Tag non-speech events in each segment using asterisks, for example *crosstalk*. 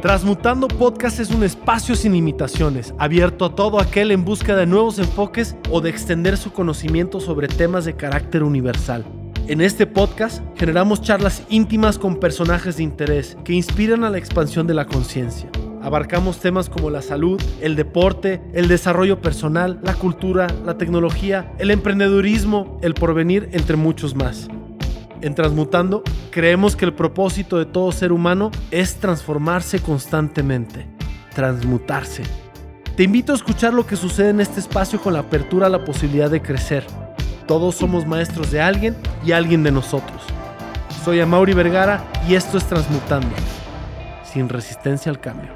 Transmutando Podcast es un espacio sin limitaciones, abierto a todo aquel en busca de nuevos enfoques o de extender su conocimiento sobre temas de carácter universal. En este podcast generamos charlas íntimas con personajes de interés que inspiran a la expansión de la conciencia. Abarcamos temas como la salud, el deporte, el desarrollo personal, la cultura, la tecnología, el emprendedurismo, el porvenir, entre muchos más. En Transmutando, creemos que el propósito de todo ser humano es transformarse constantemente, transmutarse. Te invito a escuchar lo que sucede en este espacio con la apertura a la posibilidad de crecer. Todos somos maestros de alguien y alguien de nosotros. Soy Amaury Vergara y esto es Transmutando, sin resistencia al cambio.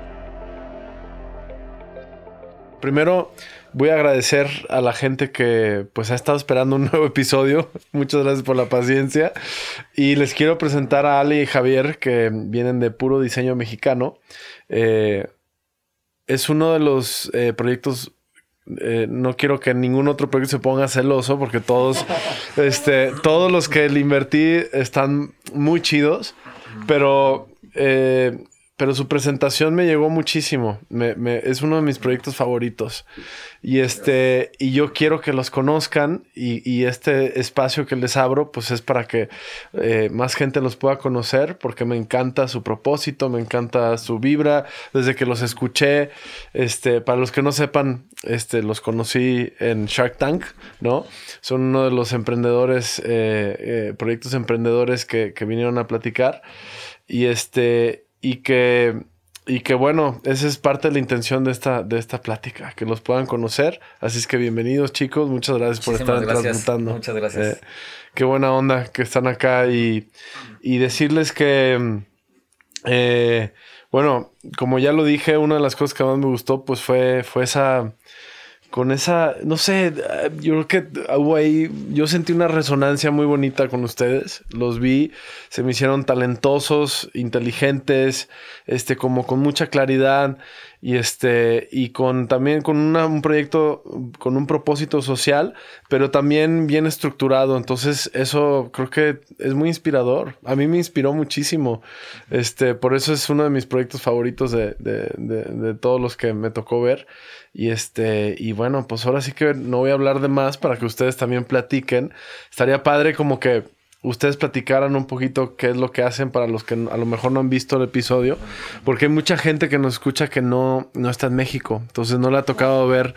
Primero voy a agradecer a la gente que pues ha estado esperando un *laughs* nuevo episodio. Muchas gracias por la paciencia. Y les quiero presentar a Ale y Javier que vienen de puro diseño mexicano. Eh, es uno de los eh, proyectos eh, no quiero que ningún otro proyecto se ponga celoso porque todos, *laughs* este, todos los que le invertí están muy chidos, pero pero su presentación me llegó muchísimo. Es uno de mis proyectos favoritos. Y este, y yo quiero que los conozcan. Y, este espacio que les abro, pues es para que eh, más gente los pueda conocer, porque me encanta su propósito, me encanta su vibra. Desde que los escuché, este, para los que no sepan, este, los conocí en Shark Tank, ¿no? Son uno de los emprendedores, eh, eh, proyectos emprendedores que, que vinieron a platicar. Y este, y que, y que bueno, esa es parte de la intención de esta, de esta plática, que los puedan conocer. Así es que bienvenidos chicos, muchas gracias por estar transmutando. Muchas gracias. Eh, qué buena onda que están acá y, y decirles que, eh, bueno, como ya lo dije, una de las cosas que más me gustó pues fue, fue esa con esa, no sé, yo creo que yo sentí una resonancia muy bonita con ustedes, los vi, se me hicieron talentosos, inteligentes, este, como con mucha claridad y este, y con también con un proyecto, con un propósito social, pero también bien estructurado, entonces eso creo que es muy inspirador, a mí me inspiró muchísimo, este, por eso es uno de mis proyectos favoritos de, de, de, de todos los que me tocó ver. Y este, y bueno, pues ahora sí que no voy a hablar de más para que ustedes también platiquen. Estaría padre como que ustedes platicaran un poquito qué es lo que hacen para los que a lo mejor no han visto el episodio, porque hay mucha gente que nos escucha que no, no está en México, entonces no le ha tocado ver,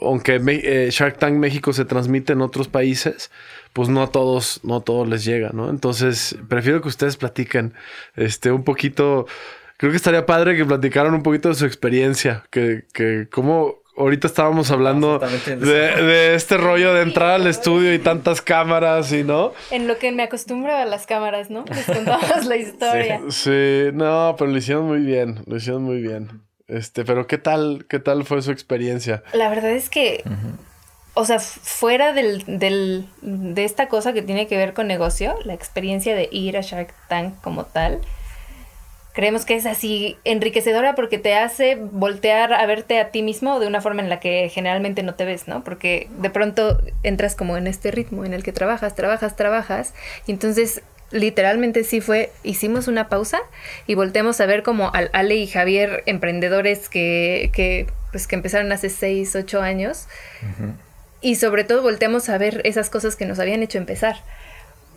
aunque eh, Shark Tank México se transmite en otros países, pues no a todos, no a todos les llega, ¿no? Entonces, prefiero que ustedes platiquen este un poquito creo que estaría padre que platicaran un poquito de su experiencia, que, que cómo ahorita estábamos hablando de, este rollo de entrar al estudio y tantas cámaras y no. En lo que me acostumbro a las cámaras, ¿no? Les contamos la *laughs* historia. Sí, no, pero lo hicieron muy bien, lo hicieron muy bien. Este, pero ¿qué tal, qué tal fue su experiencia? La verdad es que, o sea, fuera del, del, de esta cosa que tiene que ver con negocio, la experiencia de ir a Shark Tank como tal, creemos que es así enriquecedora porque te hace voltear a verte a ti mismo de una forma en la que generalmente no te ves, ¿no? Porque de pronto entras como en este ritmo en el que trabajas, trabajas, trabajas, y entonces literalmente sí fue, hicimos una pausa y volteamos a ver como al Ale y Javier, emprendedores que, que, pues, que empezaron hace 6, 8 años, y sobre todo volteamos a ver esas cosas que nos habían hecho empezar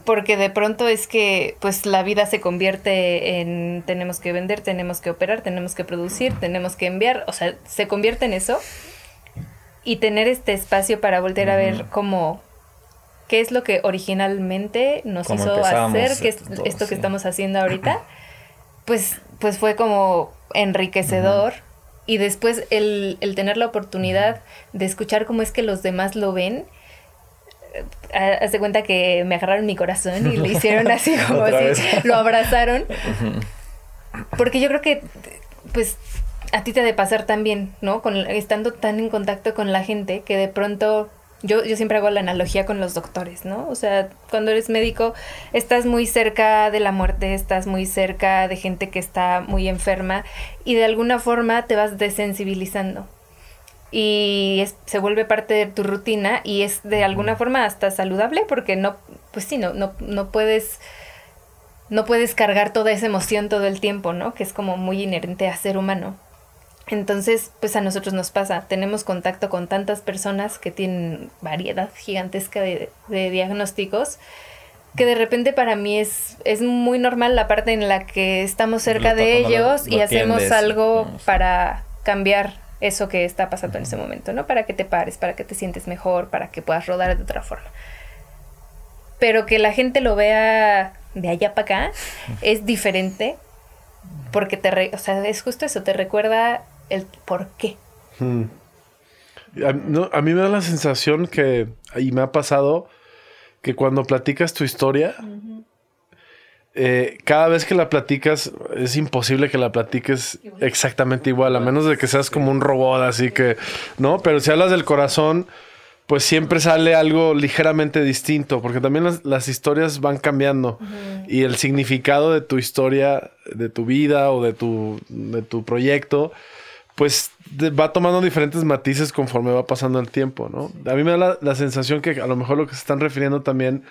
porque de pronto es que pues la vida se convierte en tenemos que vender, tenemos que operar, tenemos que producir, tenemos que enviar, o sea, se convierte en eso. Y tener este espacio para volver a ver cómo qué es lo que originalmente nos hizo hacer, que es esto que estamos haciendo ahorita, *clears throat* pues pues fue como enriquecedor. Y después el, el tener la oportunidad de escuchar cómo es que los demás lo ven haz de cuenta que me agarraron mi corazón y le hicieron así *laughs* como así, lo abrazaron. Porque yo creo que, pues, a ti te ha de pasar también, ¿no? Con, estando tan en contacto con la gente que de pronto, yo, yo siempre hago la analogía con los doctores, ¿no? O sea, cuando eres médico, estás muy cerca de la muerte, estás muy cerca de gente que está muy enferma y de alguna forma te vas desensibilizando y se vuelve parte de tu rutina y es de alguna forma hasta saludable porque no, pues sí, no, no, no puedes no puedes cargar toda esa emoción todo el tiempo, ¿no? Que es como muy inherente a ser humano. Entonces, pues a nosotros nos pasa, tenemos contacto con tantas personas que tienen variedad gigantesca de, diagnósticos, que de repente para mí es, es muy normal la parte en la que estamos cerca de ellos y hacemos algo para cambiar eso que está pasando en ese momento, ¿no? Para que te pares, para que te sientes mejor, para que puedas rodar de otra forma. Pero que la gente lo vea de allá para acá es diferente porque te, o sea, es justo eso, te recuerda el por qué. Hmm. A, mí me da la sensación que, y me ha pasado, que cuando platicas tu historia, eh, cada vez que la platicas, es imposible que la platiques exactamente igual, a menos de que seas como un robot, así que, ¿no? Pero si hablas del corazón, pues siempre sale algo ligeramente distinto, porque también las, historias van cambiando y el significado de tu historia, de tu vida o de tu, de tu proyecto, pues va tomando diferentes matices conforme va pasando el tiempo, ¿no? A mí me da la, sensación que a lo mejor lo que se están refiriendo también,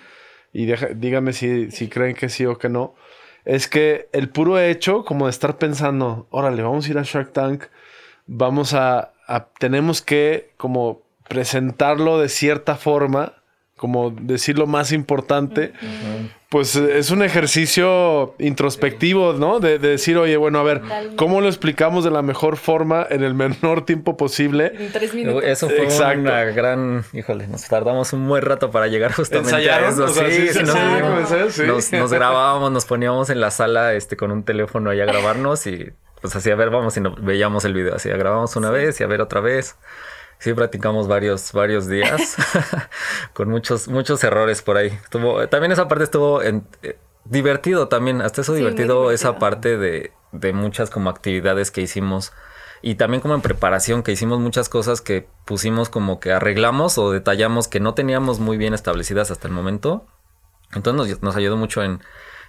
y dígame si, si creen que sí o que no, es que el puro hecho como de estar pensando, órale, vamos a ir a Shark Tank, vamos a, a tenemos que como presentarlo de cierta forma, como decir lo más importante, pues es un ejercicio introspectivo, ¿no? De, decir, oye, bueno, a ver, ¿cómo lo explicamos de la mejor forma en el menor tiempo posible? En tres minutos. Eso fue una gran, híjole, nos tardamos un buen rato para llegar justamente a eso. sí, sí, nos, nos, grabábamos, nos poníamos en la sala este, con un teléfono ahí a grabarnos y pues así a ver, vamos y veíamos el video, así grabamos una vez y a ver otra vez sí practicamos varios, varios días *laughs* con muchos, muchos errores por ahí. Estuvo, también esa parte estuvo en, eh, divertido también, hasta eso divertido, esa parte de, de muchas como actividades que hicimos y también como en preparación que hicimos muchas cosas que pusimos como que arreglamos o detallamos que no teníamos muy bien establecidas hasta el momento. Entonces nos, nos ayudó mucho en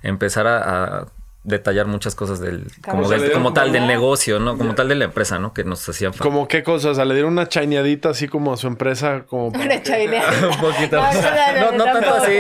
empezar a detallar muchas cosas del como, como tal del negocio, ¿no? Como tal de la empresa, ¿no? Que nos hacían falta. ¿Como qué cosas? O sea, le dieron una chaineadita así como a su empresa como *laughs* una chaineada. *laughs* un poquito. No, no, tanto así.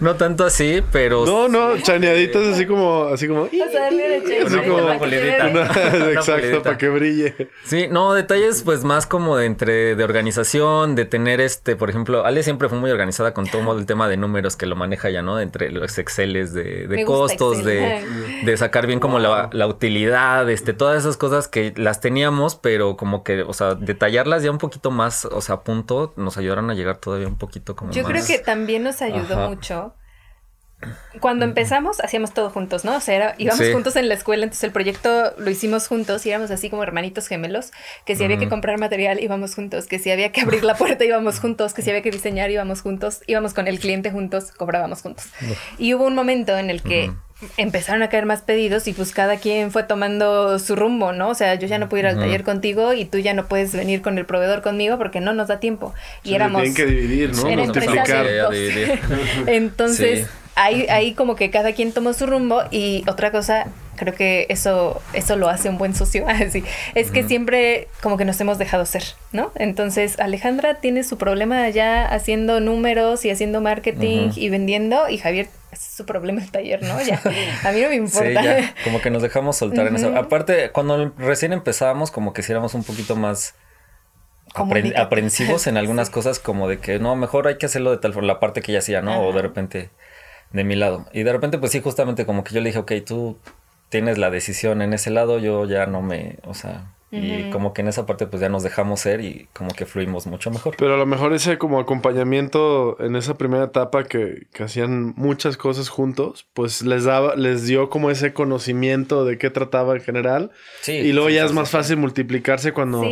No tanto así, pero No, no, chaineaditas así como así como o sea, darle como una *laughs* Exacto, para que brille. Sí, no, detalles pues más como de entre de organización, de tener este, por ejemplo, Ale siempre fue muy organizada con todo el tema de números que lo maneja ya, ¿no? Entre los Exceles de, de costos, de de sacar bien como la, utilidad, este, todas esas cosas que las teníamos, pero como que, o sea, detallarlas ya un poquito más, o sea, a punto, nos ayudaron a llegar todavía un poquito como Yo creo que también nos ayudó mucho. Cuando empezamos, hacíamos todo juntos, ¿no? O sea, íbamos juntos en la escuela, entonces el proyecto lo hicimos juntos y éramos así como hermanitos gemelos, que si había que comprar material íbamos juntos, que si había que abrir la puerta íbamos juntos, que si había que diseñar íbamos juntos, íbamos con el cliente juntos, cobrábamos juntos. Y hubo un momento en el que empezaron a caer más pedidos y pues cada quien fue tomando su rumbo, ¿no? O sea, yo ya no puedo ir al taller contigo y tú ya no puedes venir con el proveedor conmigo porque no nos da tiempo. Y éramos... Tienen que dividir, ¿no? *laughs* *laughs* Entonces, ahí, ahí como que cada quien tomó su rumbo y otra cosa creo que eso, eso lo hace un buen socio. *laughs* Así, es que siempre como que nos hemos dejado ser, ¿no? Entonces Alejandra tiene su problema ya haciendo números y haciendo marketing y vendiendo y Javier es su problema el taller, ¿no? Ya, *laughs* a mí no me importa. Sí, como que nos dejamos soltar en eso. Aparte, cuando recién empezábamos, como que si éramos un poquito más aprensivos en *laughs* algunas cosas, como de que no, mejor hay que hacerlo de tal forma, la parte que ella hacía, ¿no? O de repente de mi lado. Y de repente, pues sí, justamente como que yo le dije, ok, tú tienes la decisión en ese lado, yo ya no me, o sea, y como que en esa parte pues ya nos dejamos ser y como que fluimos mucho mejor. Pero a lo mejor ese como acompañamiento en esa primera etapa que, que hacían muchas cosas juntos, pues les daba, les dio como ese conocimiento de qué trataba en general. Sí, y luego ya es más fácil multiplicarse cuando,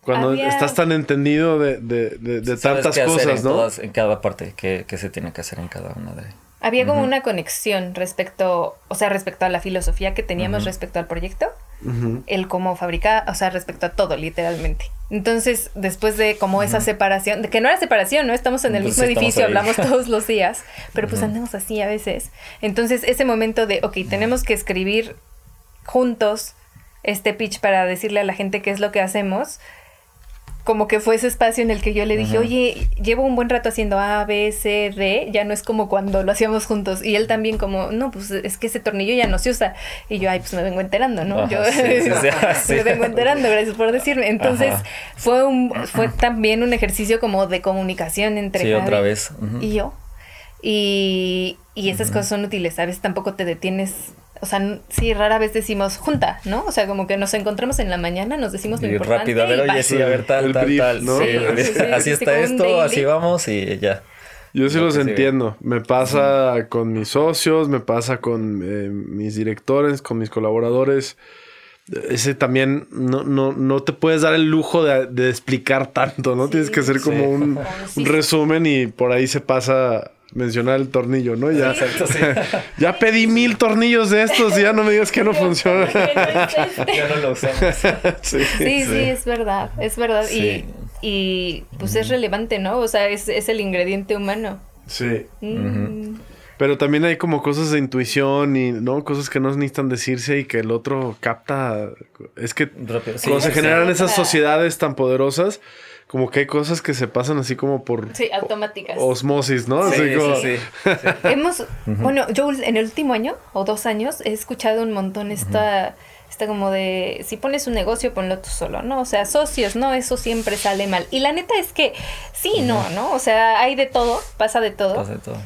cuando estás tan entendido de, de, de, tantas cosas, ¿no? en cada parte que, que se tiene que hacer en cada una de había como una conexión respecto, o sea, respecto a la filosofía que teníamos respecto al proyecto, el cómo fabricar, o sea, respecto a todo, literalmente. Entonces, después de como esa separación, de que no era separación, ¿no? Estamos en el mismo edificio, hablamos todos los días, *laughs* pero pues andamos así a veces. Entonces, ese momento de, ok, tenemos que escribir juntos este pitch para decirle a la gente qué es lo que hacemos, como que fue ese espacio en el que yo le dije, oye, llevo un buen rato haciendo A, B, C, D, ya no es como cuando lo hacíamos juntos. Y él también como, no, pues es que ese tornillo ya no se usa. Y yo, ay, pues me vengo enterando, ¿no? yo *laughs* me vengo enterando, gracias por decirme. Entonces fue un, fue *clears throat* también un ejercicio como de comunicación entre sí, otra vez. y yo. Y, y esas cosas son útiles, ¿sabes? Tampoco te detienes o sea, sí, rara vez decimos junta, ¿no? O sea, como que nos encontramos en la mañana, nos decimos lo y rápido, a ver, oye, sí, a ver, tal, tal, tal. ¿no? así está esto, así vamos y ya. Yo sí los entiendo. Me pasa con mis socios, me pasa con eh, mis directores, con mis colaboradores. Ese también no, no, no te puedes dar el lujo de, explicar tanto, ¿no? Tienes que hacer como un, un resumen y por ahí se pasa mencionar el tornillo, ¿no? Ya, *laughs* ya pedí mil tornillos de estos y ya no me digas que no *laughs* funciona. ya no lo usamos. *laughs* sí, sí, es verdad, es verdad. Y, y, pues es relevante, ¿no? O sea, es, es el ingrediente humano. Sí. Mm. Pero también hay como cosas de intuición y, ¿no? Cosas que no necesitan decirse y que el otro capta. Es que cuando se generan esas sociedades tan poderosas, como que hay cosas que se pasan así como por... Sí, automáticas. Osmosis, ¿no? Sí, sí, sí, *laughs* Hemos, bueno, yo en el último año o dos años he escuchado un montón esta, esta como de, si pones un negocio, ponlo tú solo, ¿no? O sea, socios, ¿no? Eso siempre sale mal. Y la neta es que sí, no, ¿no? O sea, hay de todo, pasa de todo. Pasa de todo.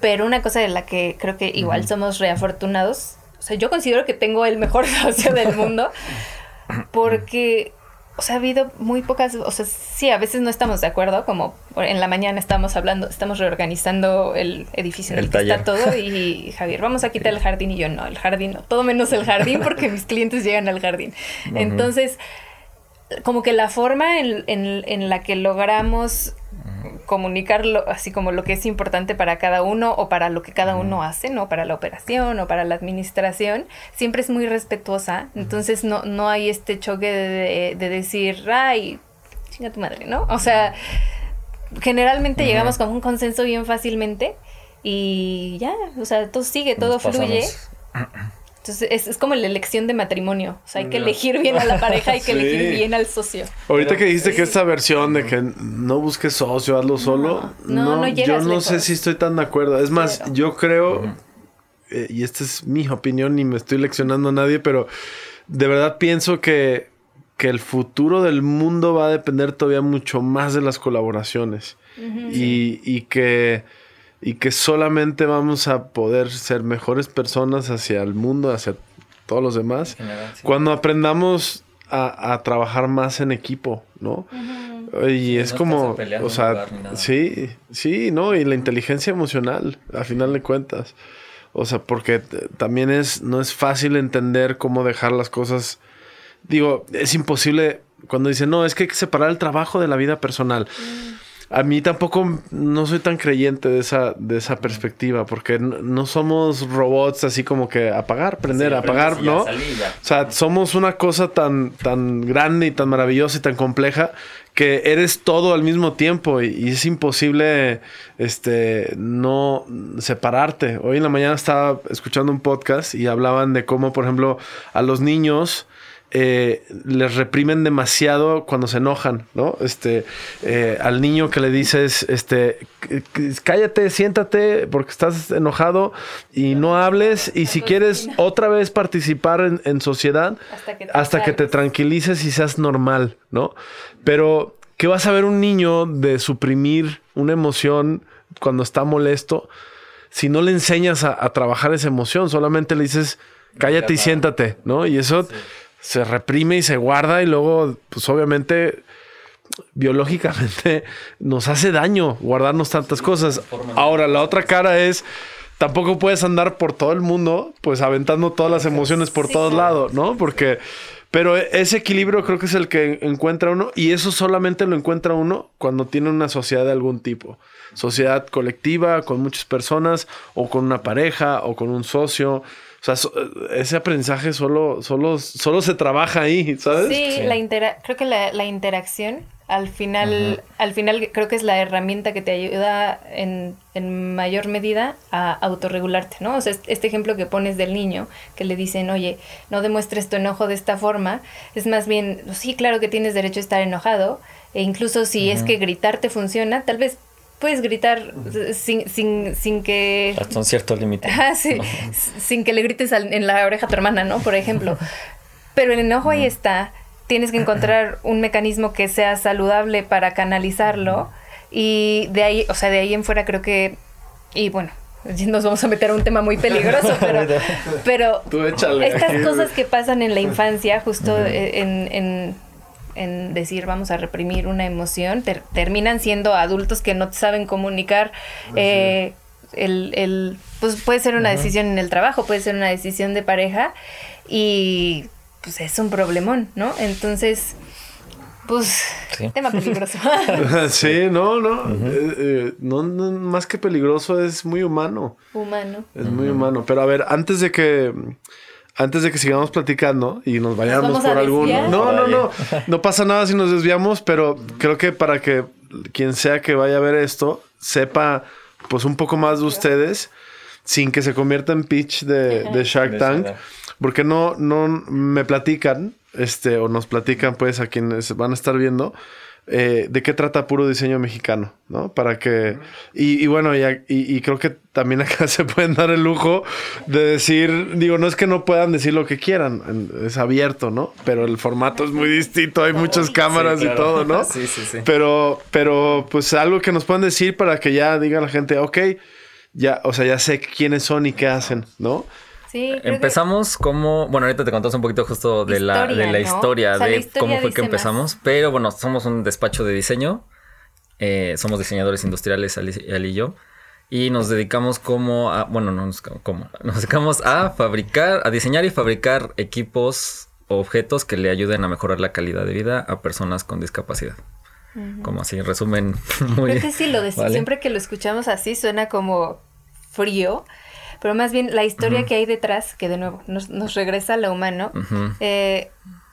Pero una cosa de la que creo que igual somos reafortunados, o sea, yo considero que tengo el mejor *laughs* socio del mundo *laughs* porque o sea, ha habido muy pocas, o sea, sí, a veces no estamos de acuerdo, como en la mañana estamos hablando, estamos reorganizando el edificio en el, que está todo *laughs* y Javier, vamos a quitar el jardín y yo no, el jardín no, todo menos el jardín porque mis clientes llegan al jardín. Entonces, como que la forma en, en la que logramos comunicarlo así como lo que es importante para cada uno o para lo que cada uno hace, ¿no? Para la operación o para la administración, siempre es muy respetuosa. Entonces no, no hay este choque de, de, decir, ay, chinga tu madre, ¿no? O sea, generalmente llegamos con un consenso bien fácilmente y ya, o sea, todo sigue, todo fluye. *clears throat* Entonces es, como la elección de matrimonio. O sea, hay que elegir bien a la *laughs* pareja, hay que elegir bien al socio. Ahorita que dijiste que esta versión de que no busques socio, hazlo solo. No, no, yo no sé si estoy tan de acuerdo. Es más, yo creo, eh, y esta es mi opinión, ni me estoy leccionando a nadie, pero de verdad pienso que, que el futuro del mundo va a depender todavía mucho más de las colaboraciones. y, y que y que solamente vamos a poder ser mejores personas hacia el mundo, hacia todos los demás, cuando aprendamos a, trabajar más en equipo, ¿no? Y es como, o sea, sí, sí, ¿no? Y la inteligencia emocional, a final de cuentas. O sea, porque también es, no es fácil entender cómo dejar las cosas. Digo, es imposible cuando dicen, no, es que hay que separar el trabajo de la vida personal. Mm. A mí tampoco no soy tan creyente de esa, de esa perspectiva, porque no, somos robots así como que apagar, prender, apagar, ¿no? o sea, somos una cosa tan, tan grande y tan maravillosa y tan compleja que eres todo al mismo tiempo y, es imposible este no separarte. Hoy en la mañana estaba escuchando un podcast y hablaban de cómo, por ejemplo, a los niños eh, les reprimen demasiado cuando se enojan, ¿no? Este, eh, al niño que le dices, este, cállate, siéntate porque estás enojado y no hables y si quieres otra vez participar en, sociedad hasta, que te, tranquilices y seas normal, ¿no? Pero, ¿qué vas a ver un niño de suprimir una emoción cuando está molesto? Si no le enseñas a, trabajar esa emoción, solamente le dices, cállate y siéntate, ¿no? Y eso se reprime y se guarda y luego, pues obviamente, biológicamente *laughs* nos hace daño guardarnos tantas cosas. Ahora, la otra cara es, tampoco puedes andar por todo el mundo, pues aventando todas las emociones por todos lados, ¿no? Porque, pero ese equilibrio creo que es el que encuentra uno y eso solamente lo encuentra uno cuando tiene una sociedad de algún tipo. Sociedad colectiva, con muchas personas, o con una pareja, o con un socio. O sea, ese aprendizaje solo, solo, solo se trabaja ahí, ¿sabes? Sí, La creo que la, interacción Al final, al final creo que es la herramienta que te ayuda en, en, mayor medida a autorregularte, ¿no? O sea, este ejemplo que pones del niño, que le dicen, oye, no demuestres tu enojo de esta forma, es más bien, sí, claro que tienes derecho a estar enojado, e incluso si es que gritar te funciona, tal vez puedes gritar sin, sin, sin que... Hasta un cierto límite. sí, sin que le grites en la oreja a tu hermana, ¿no? Por ejemplo. Pero el enojo ahí está. Tienes que encontrar un mecanismo que sea saludable para canalizarlo. Y de ahí, o sea, de ahí en fuera creo que, y bueno, nos vamos a meter a un tema muy peligroso, *laughs* pero, estas cosas que pasan en la infancia, justo en, en, decir vamos a reprimir una emoción, terminan siendo adultos que no saben comunicar. Eh, el, el, pues puede ser una decisión en el trabajo, puede ser una decisión de pareja y pues es un problemón, ¿no? Entonces, pues, tema peligroso. *laughs* sí, no, eh, eh, no, no, más que peligroso, es muy humano. Humano. Es muy humano. Pero a ver, antes de que, antes de que sigamos platicando y nos vayamos por algún... No, no, no, no pasa nada si nos desviamos, pero creo que para que quien sea que vaya a ver esto, sepa pues un poco más de ustedes sin que se convierta en pitch de, de Shark Tank. Porque no, no me platican, este, o nos platican, pues, a quienes van a estar viendo, eh, de qué trata puro diseño mexicano, ¿no? Para que. Y, y bueno, y, y, creo que también acá *laughs* se pueden dar el lujo de decir, digo, no es que no puedan decir lo que quieran, es abierto, ¿no? Pero el formato es muy distinto, hay muchas cámaras y todo, ¿no? *laughs* Sí, sí, sí. Pero, pero, pues algo que nos puedan decir para que ya diga la gente, ok, ya, o sea, ya sé quiénes son y qué hacen, ¿no? Empezamos como, bueno, ahorita te contamos un poquito justo de la, de la historia, de cómo fue que empezamos, pero bueno, somos un despacho de diseño, eh, somos diseñadores industriales, Ali, y yo, y nos dedicamos como a, bueno, no nos, como, nos dedicamos a fabricar, a diseñar y fabricar equipos o objetos que le ayuden a mejorar la calidad de vida a personas con discapacidad. Como así, resumen *laughs* muy... Creo que sí, lo de siempre que lo escuchamos así suena como frío, pero más bien la historia que hay detrás, que de nuevo nos, nos regresa a lo humano. Eh,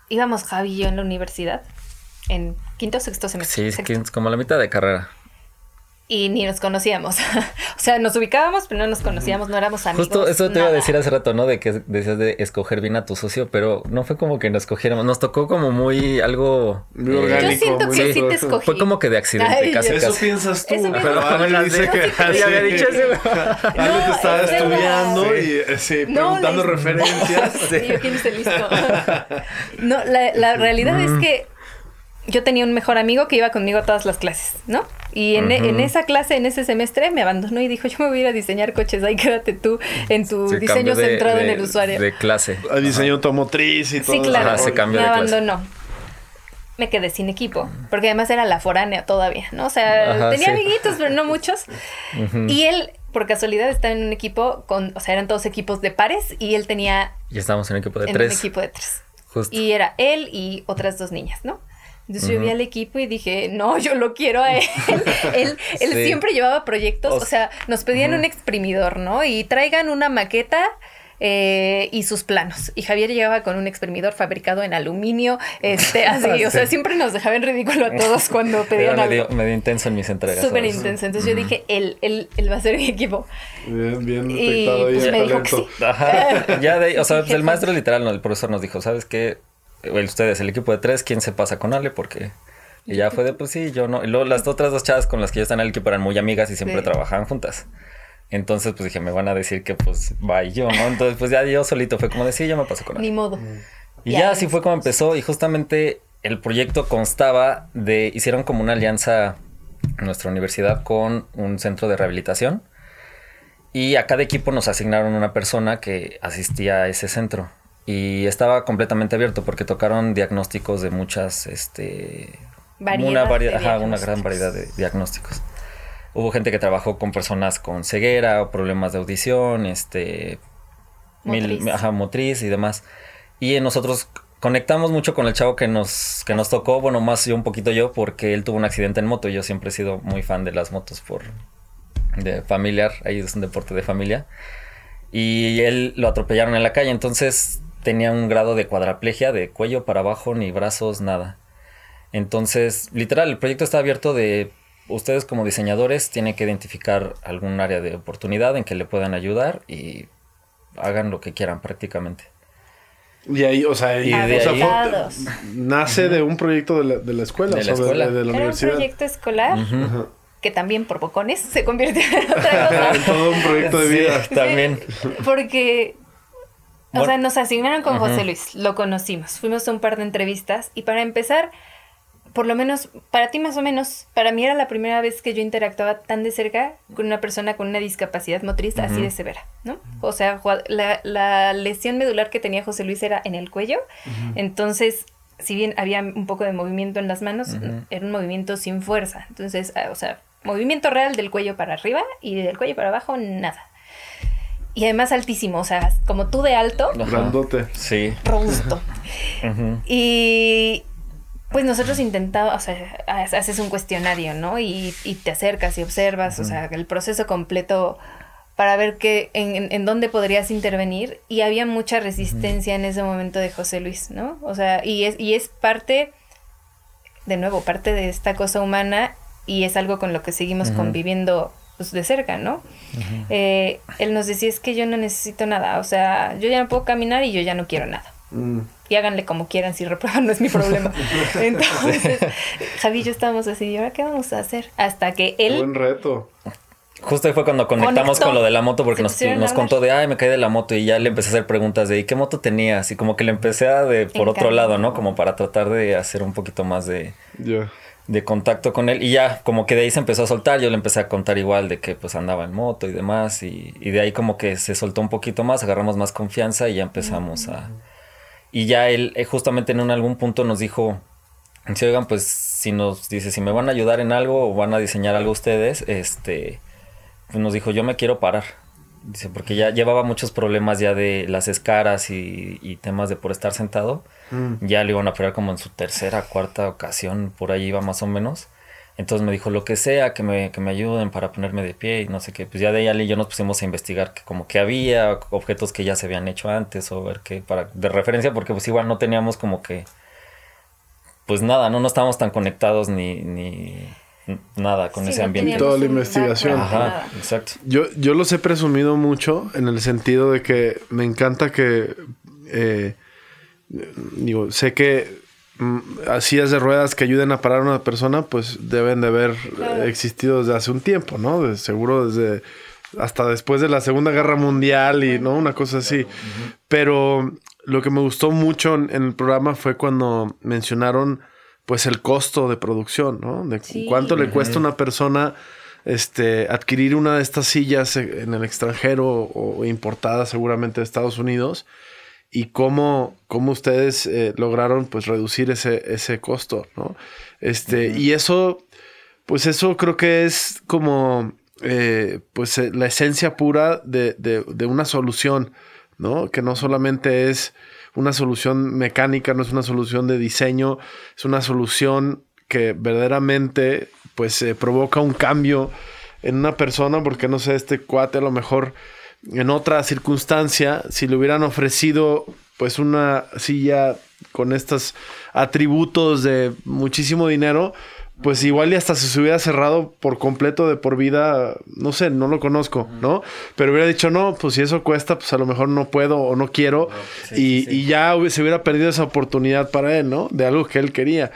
íbamos Javi y yo en la universidad, en quinto o sexto semestre. Sí, como la mitad de carrera y ni nos conocíamos. *laughs* o sea, nos ubicábamos, pero no nos conocíamos, no éramos amigos. Justo eso te iba a decir hace rato, ¿no? De que decías de escoger bien a tu socio, pero no fue como que nos escogiéramos. Nos tocó como muy algo. Muy orgánico, yo siento que sí, te escogí. Fue como que de accidente, casi, Eso piensas tú. pero Ale dice que. *laughs* Ya había dicho eso. *laughs* Ale te estaba estudiando y eh, sí, preguntando referencias. Sí, yo quién esté listo. no, la, la realidad es que yo tenía un mejor amigo que iba conmigo a todas las clases, ¿no? Y en, esa clase, en ese semestre, me abandonó y dijo, yo me voy a ir a diseñar coches, ahí quédate tú en tu diseño centrado en el usuario. De clase. A diseño automotriz y todo. Sí, claro. se cambió me abandonó. Me quedé sin equipo, porque además era la foránea todavía, ¿no? O sea, tenía amiguitos, pero no *laughs* muchos. Y él, por casualidad, estaba en un equipo con, o sea, eran todos equipos de pares y él tenía... Y estábamos en un equipo de tres. En un equipo de tres. Justo. Y era él y otras dos niñas, ¿no? Entonces yo vi al equipo y dije, no, yo lo quiero a él. *laughs* él, él siempre llevaba proyectos, o, sea, nos pedían un exprimidor, ¿no? Y traigan una maqueta eh, y sus planos. Y Javier llegaba con un exprimidor fabricado en aluminio, este, *laughs* así, o sea, siempre nos dejaba en ridículo a todos cuando *laughs* pedían Era medio, medio intenso en mis entregas. Súper intenso. Entonces yo dije, él, él, él va a ser mi equipo. Bien, bien detectado y, pues, me dijo que sí. Ajá. ya de, o sea, el maestro literal, el profesor nos dijo, ¿sabes qué? Ustedes, el equipo de tres, ¿quién se pasa con Ale? Porque y ya fue de, pues sí, yo no. Y luego las otras dos chavas con las que yo estaba en el equipo eran muy amigas y siempre trabajaban juntas. Entonces, pues dije, me van a decir que pues va y yo, ¿no? Entonces, pues ya yo solito fue como decir, sí, yo me paso con Ale. Ni modo. Y ya, así fue como empezó. Y justamente el proyecto constaba de, hicieron como una alianza en nuestra universidad con un centro de rehabilitación. Y a cada equipo nos asignaron una persona que asistía a ese centro y estaba completamente abierto porque tocaron diagnósticos de muchas, este, una, una gran variedad de diagnósticos. Hubo gente que trabajó con personas con ceguera o problemas de audición, este, motriz. y demás. Y nosotros conectamos mucho con el chavo que nos, que nos tocó, bueno, más yo un poquito yo, porque él tuvo un accidente en moto y yo siempre he sido muy fan de las motos por de familiar, ahí es un deporte de familia. Y él lo atropellaron en la calle, entonces tenía un grado de cuadraplegia, de cuello para abajo, ni brazos, nada. Entonces, literal, el proyecto está abierto de ustedes como diseñadores tienen que identificar algún área de oportunidad en que le puedan ayudar y hagan lo que quieran prácticamente. Y ahí, o sea, nace de un proyecto de la, de la escuela, de la, escuela. De, la universidad. un proyecto escolar que también por bocones se convirtió en otra cosa. *laughs* Todo un proyecto de vida también. Porque, o sea, nos asignaron con José Luis, lo conocimos, fuimos a un par de entrevistas y para empezar por lo menos, para ti más o menos, para mí era la primera vez que yo interactuaba tan de cerca con una persona con una discapacidad motriz así de severa, ¿no? O sea, la, lesión medular que tenía José Luis era en el cuello, entonces, si bien había un poco de movimiento en las manos, era un movimiento sin fuerza, entonces, ah, o sea, movimiento real del cuello para arriba y del cuello para abajo, nada. Y además altísimo, o sea, como tú de alto. Grandote. Sí. Robusto. *laughs* Y pues nosotros intentamos, o sea, haces un cuestionario, ¿no? Y, te acercas y observas, o sea, el proceso completo para ver qué, en, en, dónde podrías intervenir. Y había mucha resistencia en ese momento de José Luis, ¿no? O sea, y es, y es parte, de nuevo, parte de esta cosa humana y es algo con lo que seguimos conviviendo pues, de cerca, ¿no? Eh, él nos decía, es que yo no necesito nada, o sea, yo ya no puedo caminar y yo ya no quiero nada. Mm y háganle como quieran, si reprueban no es mi problema. *laughs* Entonces, Javi y yo estábamos así, ¿y ahora qué vamos a hacer? Hasta que él... Buen reto. Justo ahí fue cuando conectamos con lo de la moto porque nos, nos contó de, ay, me caí de la moto y ya le empecé a hacer preguntas de, ¿y qué moto tenías? Y como que le empecé a de por otro lado, ¿no? Como para tratar de hacer un poquito más de, de contacto con él. Y ya, como que de ahí se empezó a soltar, yo le empecé a contar igual de que pues andaba en moto y demás. Y, y de ahí como que se soltó un poquito más, agarramos más confianza y ya empezamos a y ya él eh, justamente en un, algún punto nos dijo, si oigan, pues si nos dice, si me van a ayudar en algo o van a diseñar algo ustedes, este, pues nos dijo, yo me quiero parar. Dice, porque ya llevaba muchos problemas ya de las escaras y, temas de por estar sentado. Mm. Ya le iban a operar como en su tercera, cuarta ocasión, por ahí iba más o menos. Entonces me dijo lo que sea, que me, que me ayuden para ponerme de pie y no sé qué. Pues ya de ahí y yo nos pusimos a investigar que como que había objetos que ya se habían hecho antes o ver qué para de referencia porque pues igual no teníamos como que pues nada, no, no estábamos tan conectados ni, ni nada con ese ambiente. Toda la investigación. Ajá, exacto. Yo, yo los he presumido mucho en el sentido de que me encanta que eh, digo, sé que Mm, sillas de ruedas que ayuden a parar a una persona, pues deben de haber existido desde hace un tiempo, ¿no? De, seguro desde hasta después de la Segunda Guerra Mundial y no una cosa así. Pero lo que me gustó mucho en, el programa fue cuando mencionaron pues el costo de producción, ¿no? De cuánto le cuesta a una persona este adquirir una de estas sillas en el extranjero o importada seguramente de Estados Unidos y cómo, cómo ustedes eh, lograron pues reducir ese, ese costo, ¿no? Este, y eso, pues eso creo que es como eh, pues eh, la esencia pura de, de, una solución, ¿no? Que no solamente es una solución mecánica, no es una solución de diseño, es una solución que verdaderamente pues provoca un cambio en una persona, porque no sé, este cuate a lo mejor en otra circunstancia, si le hubieran ofrecido pues una silla con estos atributos de muchísimo dinero, pues igual y hasta se hubiera cerrado por completo de por vida, no sé, no lo conozco, ¿no? Pero hubiera dicho, no, pues si eso cuesta, pues a lo mejor no puedo o no quiero, y, y, ya se hubiera perdido esa oportunidad para él, ¿no? De algo que él quería.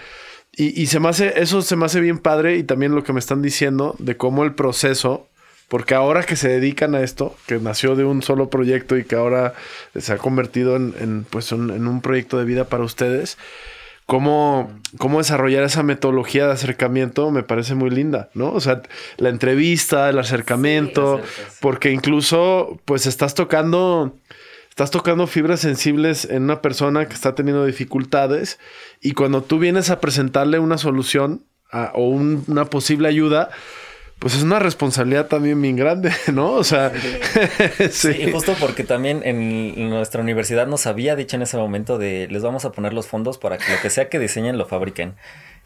Y, y se me hace, eso se me hace bien padre y también lo que me están diciendo de cómo el proceso porque ahora que se dedican a esto, que nació de un solo proyecto y que ahora se ha convertido en, pues en un proyecto de vida para ustedes, cómo, cómo desarrollar esa metodología de acercamiento me parece muy linda, ¿no? O sea, la entrevista, el acercamiento, porque incluso pues estás tocando, estás tocando fibras sensibles en una persona que está teniendo dificultades y cuando tú vienes a presentarle una solución o una posible ayuda, pues es una responsabilidad también bien grande, *laughs* ¿no? O sea, *laughs* sí. justo porque también en nuestra universidad nos había dicho en ese momento de les vamos a poner los fondos para que lo que sea que diseñen lo fabriquen.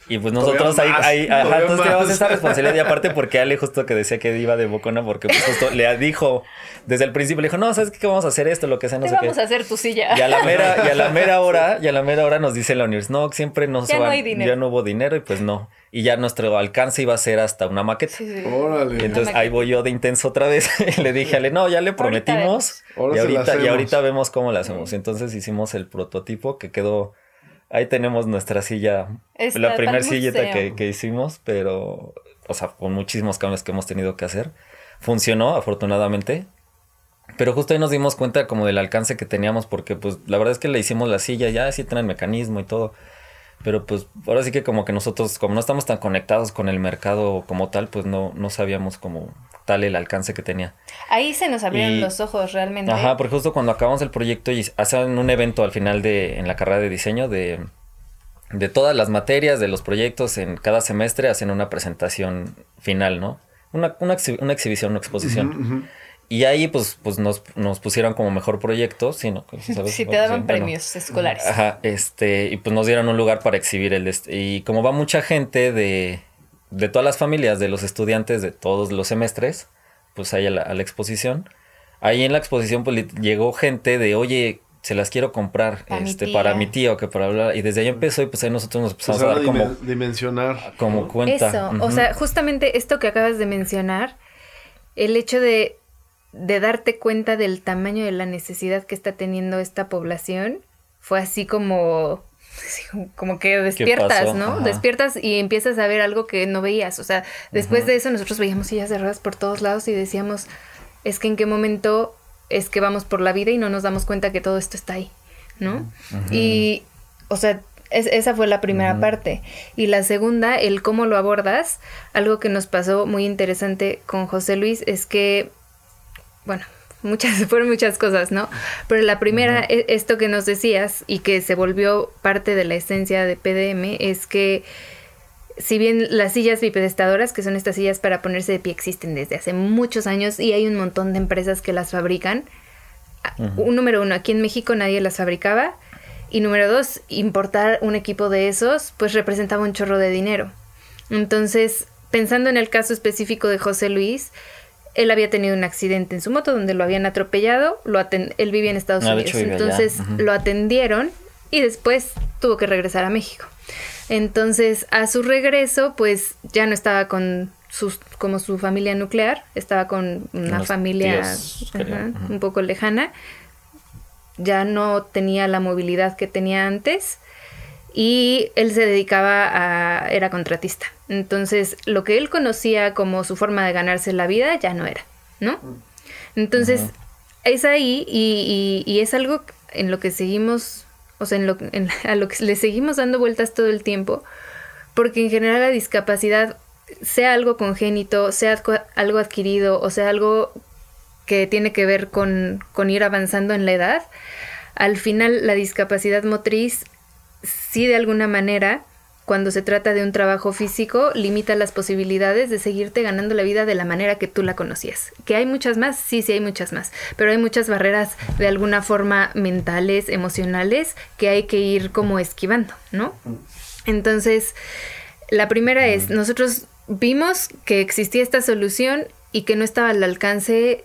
Y pues nosotros ahí, ahí ajá, entonces teníamos esa responsabilidad. Y aparte porque Ale justo que decía que iba de bocona, porque pues justo le dijo, desde el principio le dijo, no, ¿sabes qué? vamos a hacer esto, lo que sea, no sé vamos a hacer tu silla. Y a la mera, y a la *laughs* mera hora, y a la mera hora nos dice la universidad, no, siempre no ya no Ya no hubo dinero y pues no. Y ya nuestro alcance iba a ser hasta una maqueta. Órale. Y entonces ahí voy yo de intenso otra vez. *laughs* y le dije, Ale, no, ya le prometimos. y ahorita, y ahorita vemos cómo lo hacemos. Entonces hicimos el prototipo que quedó Ahí tenemos nuestra silla, la primera silleta que, que, hicimos, pero, o sea, con muchísimos cambios que hemos tenido que hacer. Funcionó, afortunadamente. Pero justo ahí nos dimos cuenta como del alcance que teníamos, porque pues la verdad es que le hicimos la silla, ya sí tiene el mecanismo y todo. Pero pues ahora sí que como que nosotros, como no estamos tan conectados con el mercado como tal, pues no, no sabíamos cómo tal el alcance que tenía. Ahí se nos abrieron los ojos realmente. Ajá, porque justo cuando acabamos el proyecto y hacen un evento al final de, en la carrera de diseño de, de todas las materias, de los proyectos, en cada semestre hacen una presentación final, ¿no? Una, una, una exhibición, una exposición. Y ahí pues, pues nos, nos, pusieron como mejor proyecto, sí, ¿no? *laughs* Sí, te daban premios escolares. Ajá, este, y pues nos dieron un lugar para exhibir el... Y como va mucha gente de, de todas las familias de los estudiantes de todos los semestres, pues ahí a la, exposición. Ahí en la exposición pues llegó gente de, oye, se las quiero comprar para este mi para mi tío que para hablar y desde ahí empezó y pues ahí nosotros nos empezamos a dar como dimensionar como cuenta eso o sea justamente esto que acabas de mencionar el hecho de de darte cuenta del tamaño de la necesidad que está teniendo esta población fue así como como que despiertas, ¿no? Despiertas y empiezas a ver algo que no veías. O sea, después de eso nosotros veíamos sillas cerradas por todos lados y decíamos, es que en qué momento es que vamos por la vida y no nos damos cuenta que todo esto está ahí, ¿no? Y, o sea, esa fue la primera parte. Y la segunda, el cómo lo abordas, algo que nos pasó muy interesante con José Luis es que, bueno, *laughs* muchas, fueron muchas cosas, ¿no? Pero la primera, e, esto que nos decías y que se volvió parte de la esencia de PDM, es que si bien las sillas bipedestadoras, que son estas sillas para ponerse de pie, existen desde hace muchos años y hay un montón de empresas que las fabrican, un número uno, aquí en México nadie las fabricaba. Y número dos, importar un equipo de esos, pues representaba un chorro de dinero. Entonces, pensando en el caso específico de José Luis, él había tenido un accidente en su moto donde lo habían atropellado, lo él vivía en Estados ah, Unidos, entonces lo atendieron y después tuvo que regresar a México. Entonces, a su regreso, pues ya no estaba con sus, como su familia nuclear, estaba con una familia un poco lejana, ya no tenía la movilidad que tenía antes y él se dedicaba a, era contratista. Entonces, lo que él conocía como su forma de ganarse la vida ya no era, ¿no? Entonces, es ahí y, y, es algo en lo que seguimos, o sea, en lo, *laughs* a lo que le seguimos dando vueltas todo el tiempo, porque en general la discapacidad, sea algo congénito, sea algo adquirido o sea algo que tiene que ver con, con ir avanzando en la edad, al final la discapacidad motriz sí de alguna manera, cuando se trata de un trabajo físico, limita las posibilidades de seguirte ganando la vida de la manera que tú la conocías. ¿Que hay muchas más? Sí, sí hay muchas más, pero hay muchas barreras de alguna forma mentales, emocionales, que hay que ir como esquivando, ¿no? Entonces, la primera es, nosotros vimos que existía esta solución y que no estaba al alcance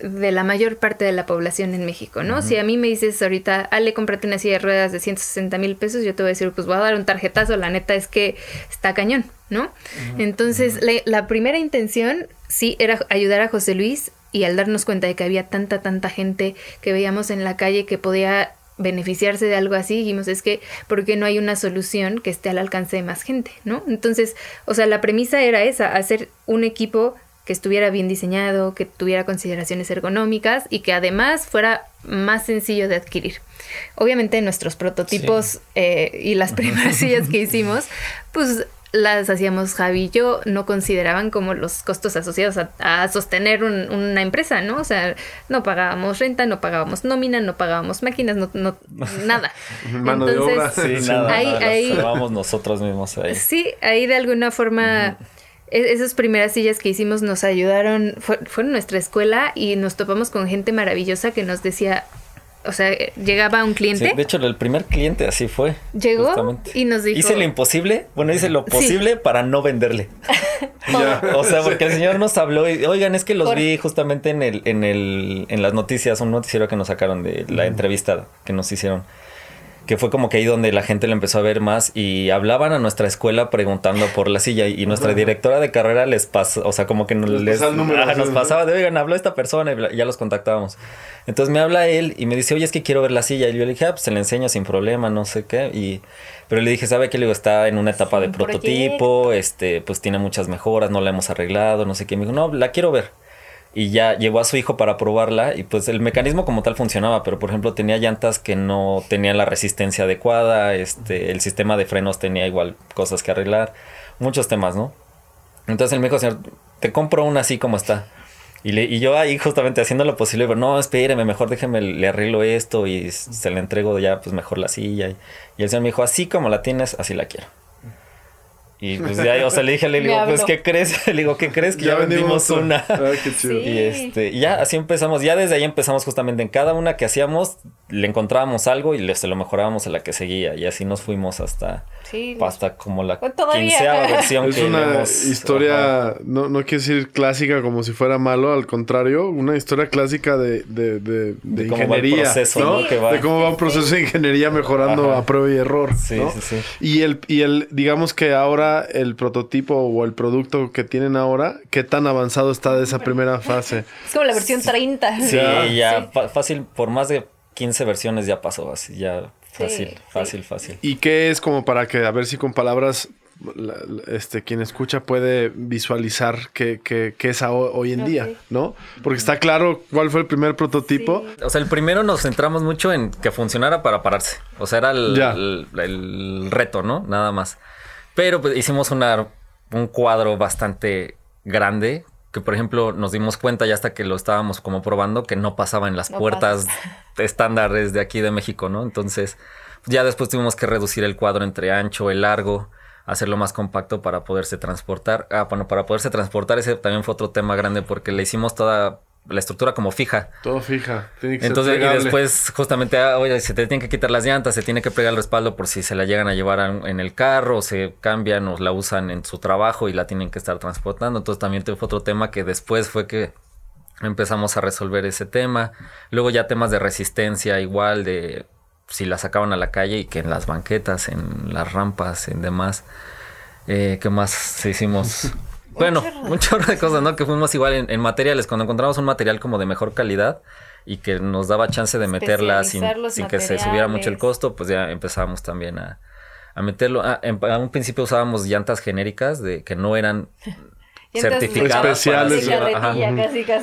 de la mayor parte de la población en México, ¿no? Si a mí me dices ahorita, Ale, cómprate una silla de ruedas de 160 mil pesos, yo te voy a decir, pues voy a dar un tarjetazo, la neta es que está cañón, ¿no? Entonces, la, primera intención sí era ayudar a José Luis y al darnos cuenta de que había tanta, tanta gente que veíamos en la calle que podía beneficiarse de algo así, dijimos, es que, ¿por qué no hay una solución que esté al alcance de más gente, ¿no? Entonces, o sea, la premisa era esa, hacer un equipo que estuviera bien diseñado, que tuviera consideraciones ergonómicas y que además fuera más sencillo de adquirir. Obviamente nuestros prototipos eh, y las primeras *laughs* sillas que hicimos, pues las hacíamos Javi y yo, no consideraban como los costos asociados a, sostener una empresa, ¿no? O sea, no pagábamos renta, no pagábamos nómina, no pagábamos máquinas, no, no *laughs* nada. Mano de obra. Sí, nada, ahí, ahí, nosotros mismos ahí. Sí, ahí de alguna forma... esas primeras sillas que hicimos nos ayudaron, fueron nuestra escuela y nos topamos con gente maravillosa que nos decía, o sea, llegaba un cliente. de hecho, el primer cliente así fue. Llegó y nos dijo. Hice lo imposible, bueno, hice lo posible para no venderle. *laughs* O sea, porque el señor nos habló y, oigan, es que los vi justamente en el, en el, en las noticias, un noticiero que nos sacaron de la entrevista que nos hicieron que fue como que ahí donde la gente le empezó a ver más y hablaban a nuestra escuela preguntando por la silla y nuestra directora de carrera les pasó, o sea, como que nos, les, nos pasaba de, oigan, habló esta persona y ya los contactábamos. Entonces me habla él y me dice, oye, es que quiero ver la silla. Y yo le dije, ah, pues se le enseña sin problema, no sé qué. Y, pero le dije, ¿sabe qué? Le digo, está en una etapa de prototipo, este, pues tiene muchas mejoras, no la hemos arreglado, no sé qué. Me dijo, no, la quiero ver y ya llevó a su hijo para probarla y pues el mecanismo como tal funcionaba, pero por ejemplo tenía llantas que no tenían la resistencia adecuada, este, el sistema de frenos tenía igual cosas que arreglar, muchos temas, ¿no? Entonces él me dijo, señor, te compro una así como está. Y, le, y yo ahí justamente haciendo lo posible, pero no, espéreme, mejor déjeme, le arreglo esto y se le entrego ya pues mejor la silla. Y, y el señor me dijo, así como la tienes, así la quiero. Y pues ya, o sea, le dije, le digo, *laughs* pues, ¿qué crees? *laughs* Le digo, ¿qué crees? Que ya, vendimos una. Ah, qué chido. Y este, ya así empezamos, ya desde ahí empezamos justamente en cada una que hacíamos, le encontrábamos algo y le, se lo mejorábamos a la que seguía. Y así nos fuimos hasta, hasta como la pues, quinceava *laughs* versión es una historia, no, no quiero decir clásica como si fuera malo, al contrario, una historia clásica de, de, de, de, ingeniería. Proceso, ¿no? de cómo va un proceso de ingeniería mejorando a prueba y error. Sí, sí, sí. Y el, y el, digamos que ahora el prototipo o el producto que tienen ahora, ¿qué tan avanzado está de esa primera *laughs* fase? Es como la versión 30. Sí, ya fácil, por más de 15 versiones ya pasó así, ya fácil, fácil, fácil. ¿Y qué es como para que, a ver si con palabras este, quien escucha puede visualizar qué, qué, es hoy en día, ¿no? Porque está claro cuál fue el primer prototipo. O sea, el primero nos centramos mucho en que funcionara para pararse. O sea, era el, reto, ¿no? Nada más. Pero pues, hicimos una, un cuadro bastante grande que por ejemplo nos dimos cuenta ya hasta que lo estábamos como probando que no pasaba en las puertas *laughs* estándares de aquí de México, ¿no? Entonces ya después tuvimos que reducir el cuadro entre ancho, el largo, hacerlo más compacto para poderse transportar. Ah, bueno, para poderse transportar ese también fue otro tema grande porque le hicimos toda la estructura como fija. Todo fija. Entonces, y después, justamente, ah, oye, se te tienen que quitar las llantas, se tiene que pegar el respaldo por si se la llegan a llevar en el carro, se cambian o la usan en su trabajo y la tienen que estar transportando. Entonces, también fue otro tema que después fue que empezamos a resolver ese tema. Luego, ya temas de resistencia, igual, de si la sacaban a la calle y que en las banquetas, en las rampas, en demás. Eh, ¿Qué más hicimos? *laughs* Bueno, un chorro de cosas, ¿no? Que fuimos igual en, materiales. Cuando encontramos un material como de mejor calidad y que nos daba chance de meterla sin, sin que se subiera mucho el costo, pues ya empezábamos también a, a meterlo. A, a, un principio usábamos llantas genéricas de que no eran *laughs* certificadas especiales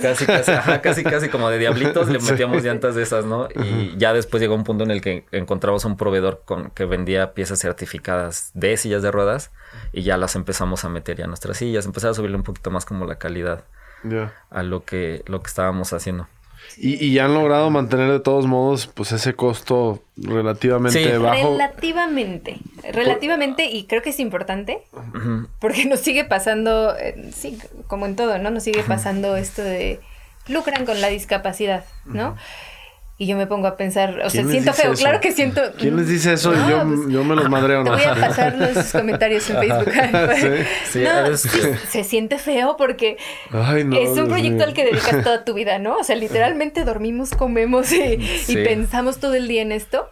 casi, casi. *laughs* Casi, casi, como de diablitos le metíamos llantas de esas, ¿no? Y ya después llegó un punto en el que encontramos un proveedor con que vendía piezas certificadas de sillas de ruedas y ya las empezamos a meter ya a nuestras sillas, empezar a subirle un poquito más como la calidad a lo que lo que estábamos haciendo. Y, y, han logrado mantener de todos modos pues ese costo relativamente bajo. Relativamente, relativamente y creo que es importante porque nos sigue pasando, eh, sí, como en todo, ¿no? Nos sigue pasando esto de lucran con la discapacidad, ¿no? Y yo me pongo a pensar, o sea, siento feo, claro que siento. ¿Quién les dice eso? yo, pues, yo, me los madreo, ¿no? Te voy a pasar los comentarios en Facebook. *laughs* *laughs* sí, no, sí, se siente feo porque es un proyecto al que dedicas toda tu vida, ¿no? O sea, literalmente dormimos, comemos y, pensamos todo el día en esto.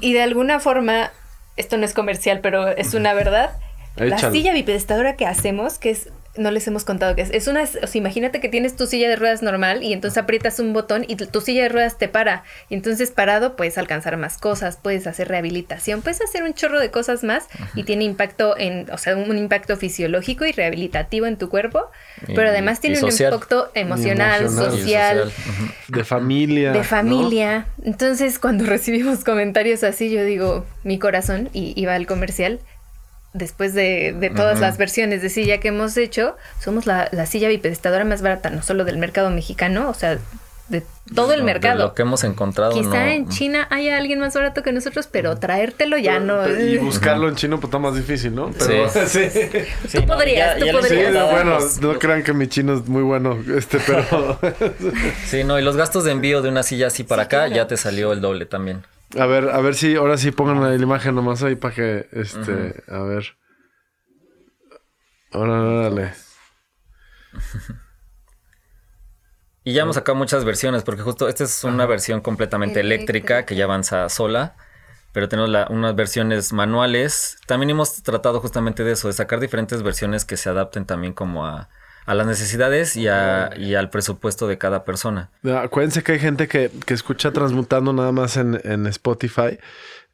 Y de alguna forma, esto no es comercial, pero es una verdad. La silla bipedestadora que hacemos, que es no les hemos contado que es. Es una, o sea, imagínate que tienes tu silla de ruedas normal y entonces aprietas un botón y tu silla de ruedas te para. Y entonces parado puedes alcanzar más cosas, puedes hacer rehabilitación, puedes hacer un chorro de cosas más y tiene impacto en, o sea, un impacto fisiológico y rehabilitativo en tu cuerpo, pero además tiene un impacto emocional, social, de familia. De familia. Entonces, cuando *laughs* recibimos comentarios así, yo digo, mi corazón, y iba al comercial, después de, todas las versiones de silla que hemos hecho, somos la, silla bipedestadora más barata, no solo del mercado mexicano, o sea, de todo el mercado. lo que hemos encontrado. Quizá en China haya alguien más barato que nosotros, pero traértelo ya no. y buscarlo en chino pues está más difícil, ¿no? Pero, sí. *laughs* sí. tú podrías, tú podrías. bueno, no crean que mi chino es muy bueno, este, pero. *laughs* sí, no, y los gastos de envío de una silla así para acá ya te salió el doble también. A ver, a ver si ahora sí pongan la imagen nomás ahí para que, este, a ver. Ahora, dale. *laughs* Y ya hemos sacado muchas versiones, porque justo esta es una versión completamente eléctrica, que ya avanza sola, pero tenemos unas versiones manuales. También hemos tratado justamente de eso, de sacar diferentes versiones que se adapten también como a, las necesidades y, al presupuesto de cada persona. Acuérdense que hay gente que, escucha transmutando nada más en, en Spotify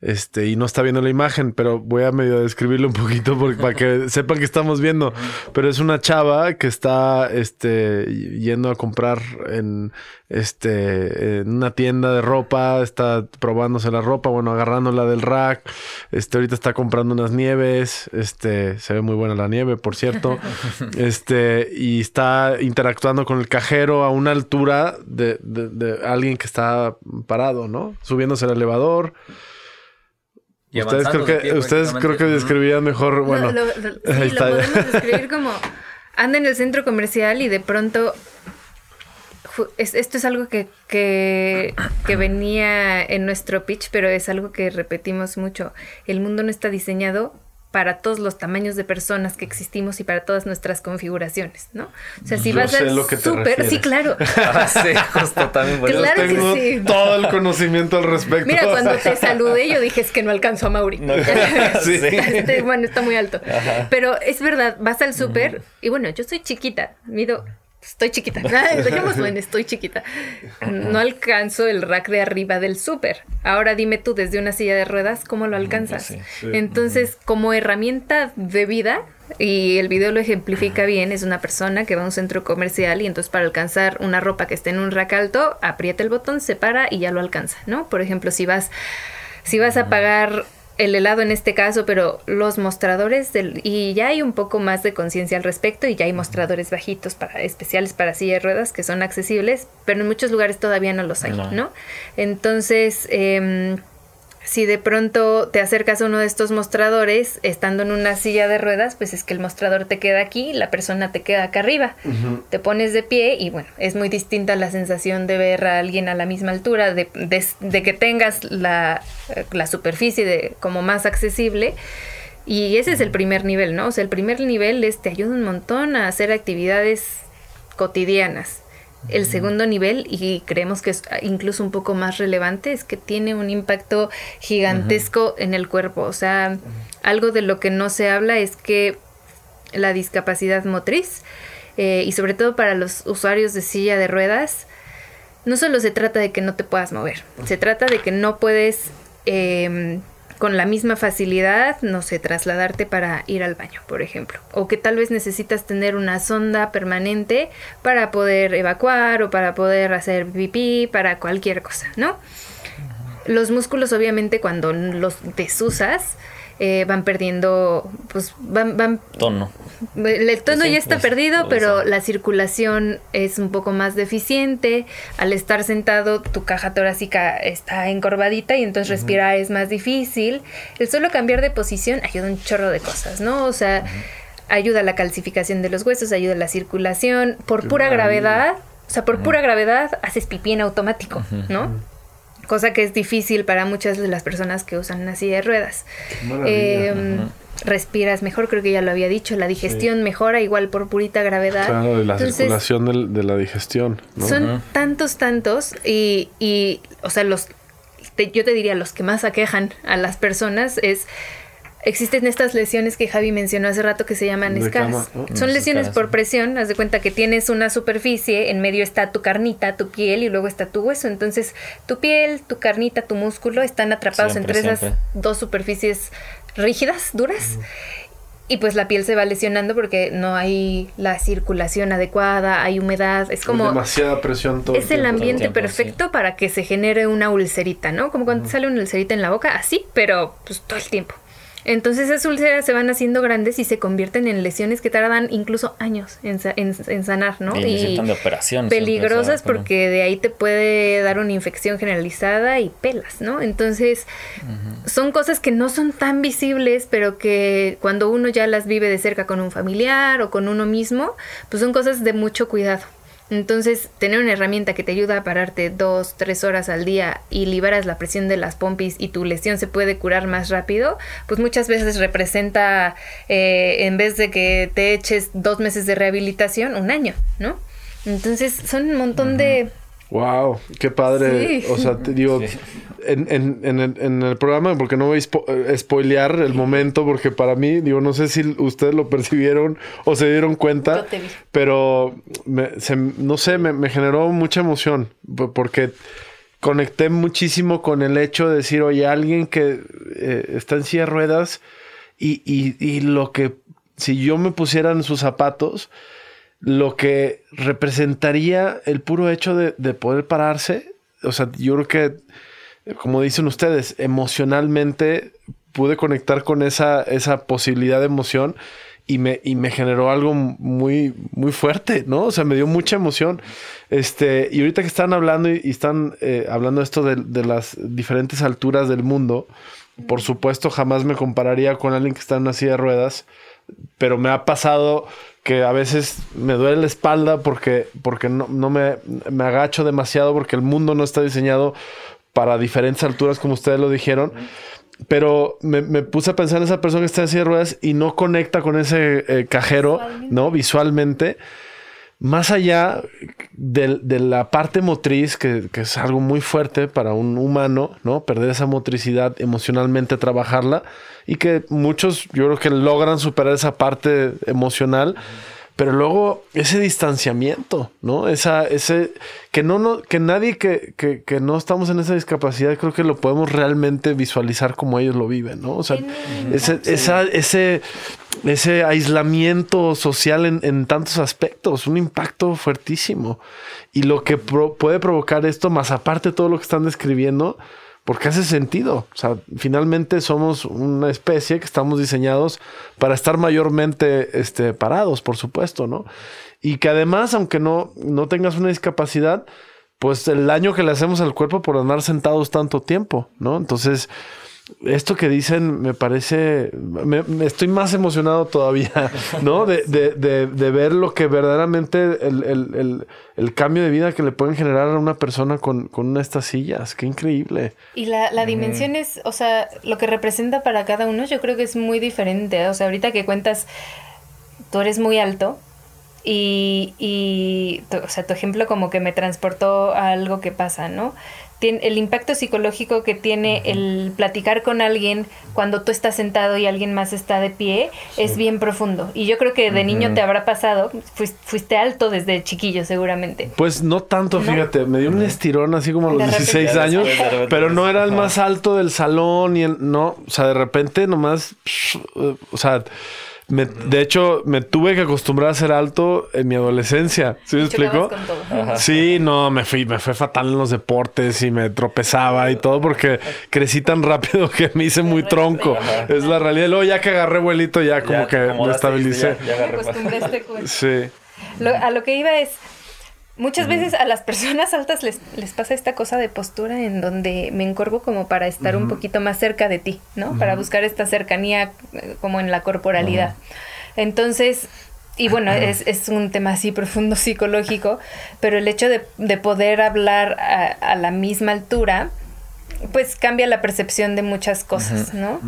este, y no está viendo la imagen, pero voy a medio describirlo un poquito para que *laughs* sepan que estamos viendo. Pero es una chava que está este, yendo a comprar en, este, en una tienda de ropa, está probándose la ropa, bueno, agarrándola del rack. Este, ahorita está comprando unas nieves. Este, se ve muy buena la nieve, por cierto. *laughs* Este, y está interactuando con el cajero a una altura de, de, de alguien que está parado, ¿no? Subiéndose al elevador ustedes creo que, ustedes creo que describían mejor, bueno. Lo, sí, lo podemos describir *laughs* como anda en el centro comercial y de pronto esto es algo que, que, que, venía en nuestro pitch, pero es algo que repetimos mucho. El mundo no está diseñado para todos los tamaños de personas que existimos y para todas nuestras configuraciones, ¿no? O sea, si vas al súper, sí, claro. *laughs* Ah, sí, justo también claro tengo que sí. todo el conocimiento al respecto. Mira, *laughs* cuando te saludé yo dije es que no alcanzó a Mauri. *laughs* sí. Este, bueno, está muy alto. Pero es verdad, vas al súper y bueno, yo soy chiquita, mido Estoy chiquita. *laughs* Dejémoslo en estoy chiquita. No alcanzo el rack de arriba del súper. Ahora dime tú, desde una silla de ruedas, ¿cómo lo alcanzas? Entonces, como herramienta de vida, y el video lo ejemplifica bien, es una persona que va a un centro comercial y entonces para alcanzar una ropa que esté en un rack alto, aprieta el botón, se para y ya lo alcanza, ¿no? Por ejemplo, si vas, si vas a pagar el helado en este caso, pero los mostradores del, y ya hay un poco más de conciencia al respecto y ya hay mostradores bajitos para especiales para silla de ruedas que son accesibles, pero en muchos lugares todavía no los hay, ¿no? Entonces, eh, si de pronto te acercas a uno de estos mostradores, estando en una silla de ruedas, pues es que el mostrador te queda aquí, la persona te queda acá arriba. Te pones de pie y bueno, es muy distinta la sensación de ver a alguien a la misma altura, de, que tengas la, la superficie de, como más accesible. Y ese es el primer nivel, ¿no? O sea, el primer nivel es, te ayuda un montón a hacer actividades cotidianas. El segundo nivel, y creemos que es incluso un poco más relevante, es que tiene un impacto gigantesco en el cuerpo. O sea, algo de lo que no se habla es que la discapacidad motriz, eh, y sobre todo para los usuarios de silla de ruedas, no solo se trata de que no te puedas mover, se trata de que no puedes em, con la misma facilidad, no sé, trasladarte para ir al baño, por ejemplo. O que tal vez necesitas tener una sonda permanente para poder evacuar o para poder hacer pipí, para cualquier cosa, ¿no? Los músculos obviamente cuando los desusas, eh, van perdiendo, pues van... van tono. El tono ya está perdido, pero la circulación es un poco más deficiente. Al estar sentado, tu caja torácica está encorvadita y entonces respirar es más difícil. El solo cambiar de posición ayuda un chorro de cosas, ¿no? O sea, ayuda a la calcificación de los huesos, ayuda a la circulación. Por pura gravedad, o sea, por pura gravedad haces pipí en automático, ¿no? Cosa que es difícil para muchas de las personas que usan una silla de ruedas. Em, respiras mejor, creo que ya lo había dicho, la digestión mejora igual por purita gravedad. Claro, la circulación de la digestión. Son tantos, tantos y, y, o sea, los, yo te diría, los que más aquejan a las personas es Existen estas lesiones que Javi mencionó hace rato que se llaman scars. Son lesiones por presión. Haz de cuenta que tienes una superficie, en medio está tu carnita, tu piel y luego está tu hueso. Entonces, tu piel, tu carnita, tu músculo están atrapados entre esas dos superficies rígidas, duras. Y pues la piel se va lesionando porque no hay la circulación adecuada, hay humedad, es como... demasiada presión todo. Es el, ambiente perfecto para que se genere una ulcerita, ¿no? Como cuando sale una ulcerita en la boca, así, pero pues todo el tiempo. Entonces esas úlceras se van haciendo grandes y se convierten en lesiones que tardan incluso años en, en, sanar, ¿no? Y, de operación. Peligrosas porque de ahí te puede dar una infección generalizada y pelas, ¿no? Entonces son cosas que no son tan visibles, pero que cuando uno ya las vive de cerca con un familiar o con uno mismo, pues son cosas de mucho cuidado. Entonces, tener una herramienta que te ayuda a pararte dos, tres horas al día y liberas la presión de las pompis y tu lesión se puede curar más rápido, pues muchas veces representa, eh, en vez de que te eches dos meses de rehabilitación, un año, ¿no? Entonces, son un montón de Wow, qué padre. O sea, te digo, en, en, en, el, en, el, programa, porque no voy a eh, spoilear el momento, porque para mí, digo, no sé si ustedes lo percibieron o se dieron cuenta, pero no sé, me, generó mucha emoción, porque conecté muchísimo con el hecho de decir, oye, alguien que eh, está en silla de ruedas y, y, y lo que, si yo me pusiera en sus zapatos, lo que representaría el puro hecho de, poder pararse. O sea, yo creo que, como dicen ustedes, emocionalmente pude conectar con esa, esa posibilidad de emoción y me, y me generó algo muy, muy fuerte, ¿no? O sea, me dio mucha emoción. Este, y ahorita que están hablando y, están eh, hablando esto de, de, las diferentes alturas del mundo, por supuesto jamás me compararía con alguien que está en una silla de ruedas, pero me ha pasado que a veces me duele la espalda porque, porque no, me, me, agacho demasiado porque el mundo no está diseñado para diferentes alturas como ustedes lo dijeron. Pero me, puse a pensar en esa persona que está en silla de ruedas y no conecta con ese eh, cajero, ¿no? Visualmente más allá de, la parte motriz, que, es algo muy fuerte para un humano, ¿no? Perder esa motricidad emocionalmente, trabajarla, y que muchos yo creo que logran superar esa parte emocional. Pero luego ese distanciamiento, ¿no? Esa, ese, que no, no que nadie que, que, que, no estamos en esa discapacidad, creo que lo podemos realmente visualizar como ellos lo viven, ¿no? O sea, ese, esa, ese, ese aislamiento social en, en, tantos aspectos, un impacto fuertísimo. Y lo que puede provocar esto, más aparte de todo lo que están describiendo, porque hace sentido. O sea, finalmente somos una especie que estamos diseñados para estar mayormente este, parados, por supuesto, ¿no? Y que además, aunque no, no tengas una discapacidad, pues el daño que le hacemos al cuerpo por andar sentados tanto tiempo, ¿no? Entonces, esto que dicen me parece, me, estoy más emocionado todavía, *laughs* ¿no? De, de, de, ver lo que verdaderamente el, el, el, cambio de vida que le pueden generar a una persona con, con una de estas sillas, qué increíble. Y la, la dimensión es, o sea, lo que representa para cada uno yo creo que es muy diferente, o sea, ahorita que cuentas, tú eres muy alto, y, y o sea, tu ejemplo como que me transportó a algo que pasa, ¿no? El impacto psicológico que tiene el platicar con alguien cuando tú estás sentado y alguien más está de pie es bien profundo. Y yo creo que de niño te habrá pasado, fuiste, alto desde chiquillo seguramente. Pues no tanto, fíjate, me dio un estirón así como a los 16 años, pero no era el más alto del salón y no, o sea, de repente nomás, o sea de hecho, me tuve que acostumbrar a ser alto en mi adolescencia. ¿Sí me explico? Sí, no, me fui, me fue fatal en los deportes y me tropezaba y todo porque crecí tan rápido que me hice muy tronco. Es la realidad. Luego ya que agarré vuelito, ya como que me estabilicé. sí. a lo que iba es, Muchas veces a las personas altas les, les, pasa esta cosa de postura en donde me encorvo como para estar un poquito más cerca de ti, ¿no? Para buscar esta cercanía eh, como en la corporalidad. Entonces, y bueno, *clears throat* es, es, un tema así profundo psicológico, pero el hecho de, de poder hablar a, a, la misma altura pues cambia la percepción de muchas cosas, ¿no?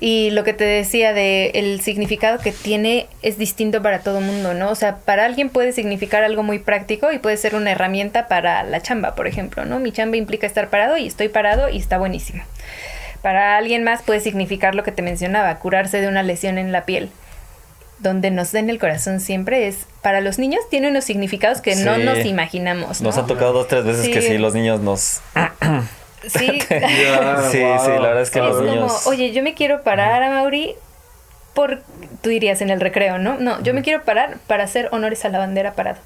Y lo que te decía de el significado que tiene es distinto para todo el mundo, ¿no? O sea, para alguien puede significar algo muy práctico y puede ser una herramienta para la chamba, por ejemplo, ¿no? Mi chamba implica estar parado y estoy parado y está buenísimo. Para alguien más puede significar lo que te mencionaba, curarse de una lesión en la piel. Donde nos den el corazón siempre es, para los niños tiene unos significados que no nos imaginamos. Nos ha tocado dos, tres veces que sí, los niños nos *clears throat* Sí. *laughs* sí, sí, la verdad es que los niños... Como, oye, yo me quiero parar a Mauri por... Tú dirías en el recreo, ¿no? No, yo me quiero parar para hacer honores a la bandera parado.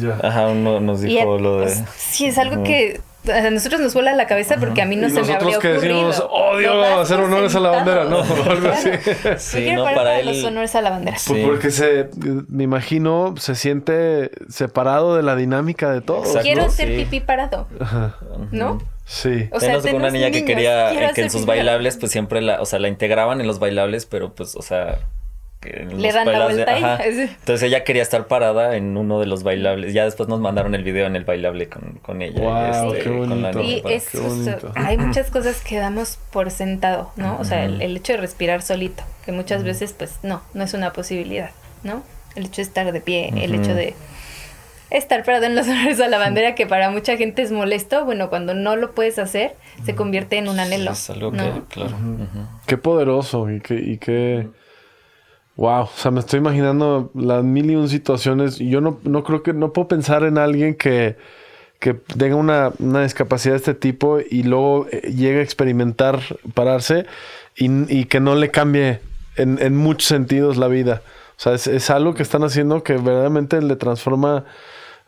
Ya. Ajá, uno nos dijo lo de... sí, es algo que a nosotros nos vuela la cabeza porque a mí no se me habría ocurrido. que decimos, odio hacer honores a la bandera, no, *laughs* algo así. Sí, no, para él... los honores a la bandera. Pues porque se, me imagino, se siente separado de la dinámica de todo. Quiero ser pipí parado, ¿no? Sí. O sea, con una niña que quería que en sus bailables, pues siempre la, o sea, la integraban en los bailables, pero pues, o sea, le dan la vuelta Entonces ella quería estar parada en uno de los bailables. Ya después nos mandaron el video en el bailable con, ella. Wow, este, qué bonito. y es hay muchas cosas que damos por sentado, ¿no? O sea, el, hecho de respirar solito, que muchas veces pues no, no es una posibilidad, ¿no? El hecho de estar de pie, el hecho de estar parado en los *laughs* honores a la bandera, que para mucha gente es molesto, bueno, cuando no lo puedes hacer, se convierte en un anhelo. Es algo que, claro. Qué poderoso y qué... Y qué Wow, o sea, me estoy imaginando las mil y un situaciones. Y yo no, no creo que, no puedo pensar en alguien que, que tenga una, una, discapacidad de este tipo y luego eh, llegue a experimentar pararse y, y que no le cambie en, en, muchos sentidos la vida. O sea, es, es algo que están haciendo que verdaderamente le transforma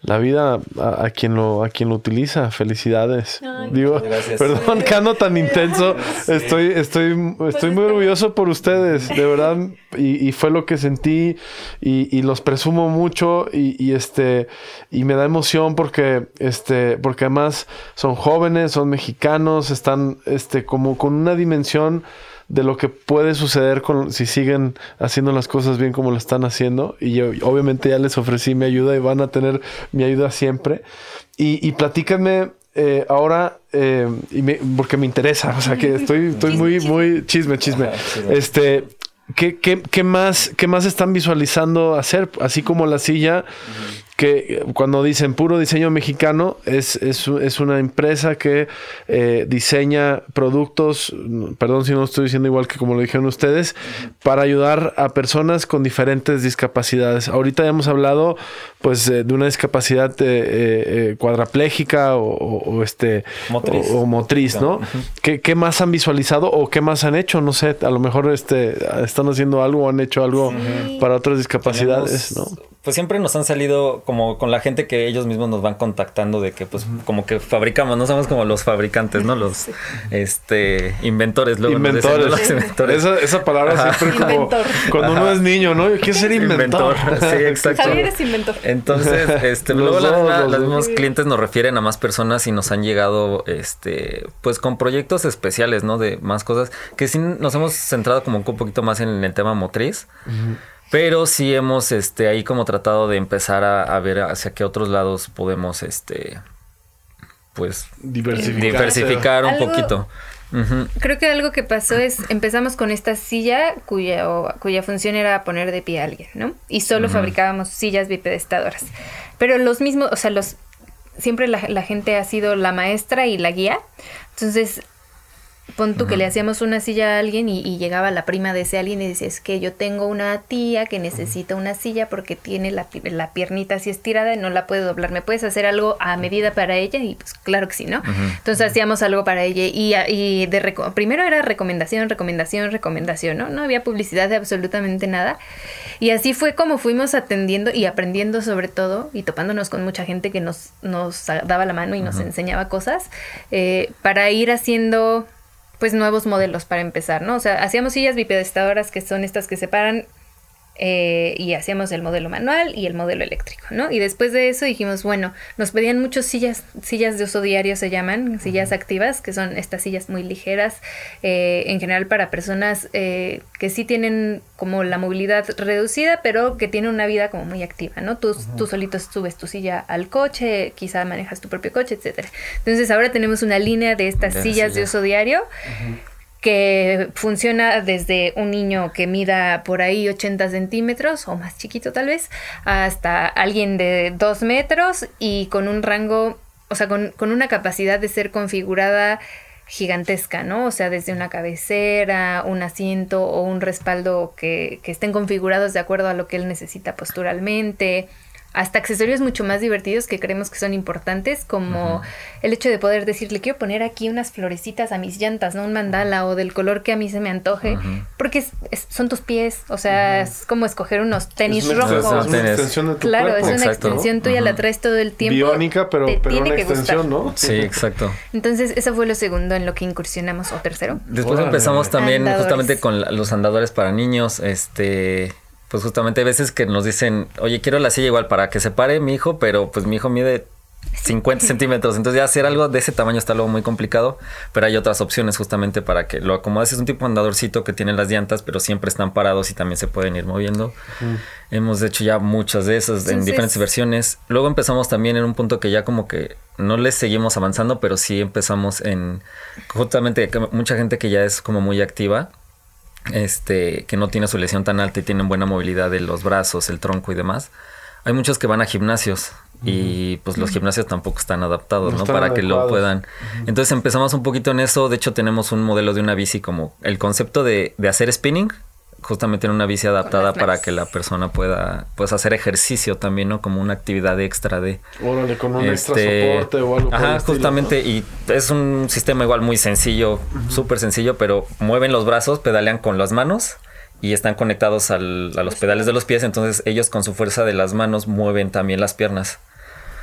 la vida a, quien lo a quien lo utiliza. Felicidades. Digo, *laughs* perdón que ando tan intenso. Estoy estoy estoy muy orgulloso por ustedes, de verdad. Y, fue lo que sentí y, los presumo mucho y, este y me da emoción porque este porque además son jóvenes, son mexicanos, están este como con una dimensión de lo que puede suceder con, si siguen haciendo las cosas bien como lo están haciendo. Y yo obviamente ya les ofrecí mi ayuda y van a tener mi ayuda siempre. Y, y platícanme eh, ahora, eh, y porque me interesa, o sea que *laughs* estoy, estoy muy, muy chisme, chisme. Este, ¿qué, qué, qué, más, ¿Qué más están visualizando hacer? Así como la silla que cuando dicen puro diseño mexicano, es, es, es una empresa que eh, diseña productos, perdón si no estoy diciendo igual que como lo dijeron ustedes, para ayudar a personas con diferentes discapacidades. Ahorita ya hemos hablado pues de una discapacidad eh, eh, cuadraplégica o, este motriz, o, motriz ¿no? ¿Qué, ¿Qué, más han visualizado o qué más han hecho? No sé, a lo mejor este, están haciendo algo o han hecho algo para otras discapacidades, ¿no? Pues siempre nos han salido como con la gente que ellos mismos nos van contactando de que pues como que fabricamos, no somos como los fabricantes, ¿no? Los este inventores, luego inventores. Los inventores. Esa, esa palabra siempre como cuando uno es niño, ¿no? Yo quiero ser inventor. *laughs* Sí, exacto. Javier es inventor. Entonces, *laughs* este, luego los, los mismos clientes nos refieren a más personas y nos han llegado este pues con proyectos especiales, ¿no? De más cosas que sí nos hemos centrado como un poquito más en el tema motriz. Pero sí hemos este, ahí como tratado de empezar a, ver hacia qué otros lados podemos este, pues diversificar, un poquito. Creo que algo que pasó es, empezamos con esta silla cuya, cuya función era poner de pie a alguien, ¿no? Y solo fabricábamos sillas bipedestadoras. Pero los mismos, o sea, los siempre la, la, gente ha sido la maestra y la guía. Entonces, Pon tú que le hacíamos una silla a alguien y, llegaba la prima de ese alguien y decía, es que yo tengo una tía que necesita una silla porque tiene la, la, piernita así estirada y no la puede doblar. ¿Me puedes hacer algo a medida para ella? Y pues claro que sí, ¿no? Entonces hacíamos algo para ella y, y de primero era recomendación, recomendación, recomendación, ¿no? No había publicidad de absolutamente nada. Y así fue como fuimos atendiendo y aprendiendo sobre todo y topándonos con mucha gente que nos, nos daba la mano y nos enseñaba cosas eh, para ir haciendo pues nuevos modelos para empezar, ¿no? O sea, hacíamos sillas bipedestadoras que son estas que separan eh, y hacíamos el modelo manual y el modelo eléctrico, ¿no? Y después de eso dijimos, bueno, nos pedían muchas sillas, sillas de uso diario se llaman, sillas activas, que son estas sillas muy ligeras, eh, en general para personas eh, que sí tienen como la movilidad reducida, pero que tienen una vida como muy activa, ¿no? Tú, tú solito subes tu silla al coche, quizá manejas tu propio coche, etcétera. Entonces ahora tenemos una línea de estas sillas de uso diario que funciona desde un niño que mida por ahí 80 centímetros o más chiquito tal vez, hasta alguien de 2 metros y con un rango, o sea, con, una capacidad de ser configurada gigantesca, ¿no? O sea, desde una cabecera, un asiento o un respaldo que, que estén configurados de acuerdo a lo que él necesita posturalmente, hasta accesorios mucho más divertidos que creemos que son importantes, como el hecho de poder decirle, quiero poner aquí unas florecitas a mis llantas, ¿no? Un mandala o del color que a mí se me antoje, porque son tus pies, o sea, es como escoger unos tenis rojos. Es una extensión de tu Claro, es una extensión tuya, la traes todo el tiempo. Biónica, pero, pero una extensión, ¿no? Sí, exacto. Entonces, eso fue lo segundo en lo que incursionamos, o tercero. Después empezamos también justamente con los andadores para niños, este pues justamente hay veces que nos dicen, oye, quiero la silla igual para que se pare mi hijo, pero pues mi hijo mide 50 *laughs* centímetros. Entonces ya hacer algo de ese tamaño está luego muy complicado, pero hay otras opciones justamente para que lo acomodes. Es un tipo de andadorcito que tiene las llantas, pero siempre están parados y también se pueden ir moviendo. Mm. Hemos hecho ya muchas de esas en diferentes versiones. Luego empezamos también en un punto que ya como que no les seguimos avanzando, pero sí empezamos en justamente mucha gente que ya es como muy activa este, que no tiene su lesión tan alta y tienen buena movilidad de los brazos, el tronco y demás. Hay muchos que van a gimnasios y pues los gimnasios tampoco están adaptados, ¿no? Para que lo puedan. Entonces empezamos un poquito en eso. De hecho, tenemos un modelo de una bici como el concepto de, de hacer spinning justamente en una bici adaptada para que la persona pueda pues hacer ejercicio también, ¿no? Como una actividad extra de... Órale, con un extra este, soporte o algo. Ajá, justamente, y es un sistema igual muy sencillo, súper sencillo, pero mueven los brazos, pedalean con las manos y están conectados al, a los pedales de los pies, entonces ellos con su fuerza de las manos mueven también las piernas.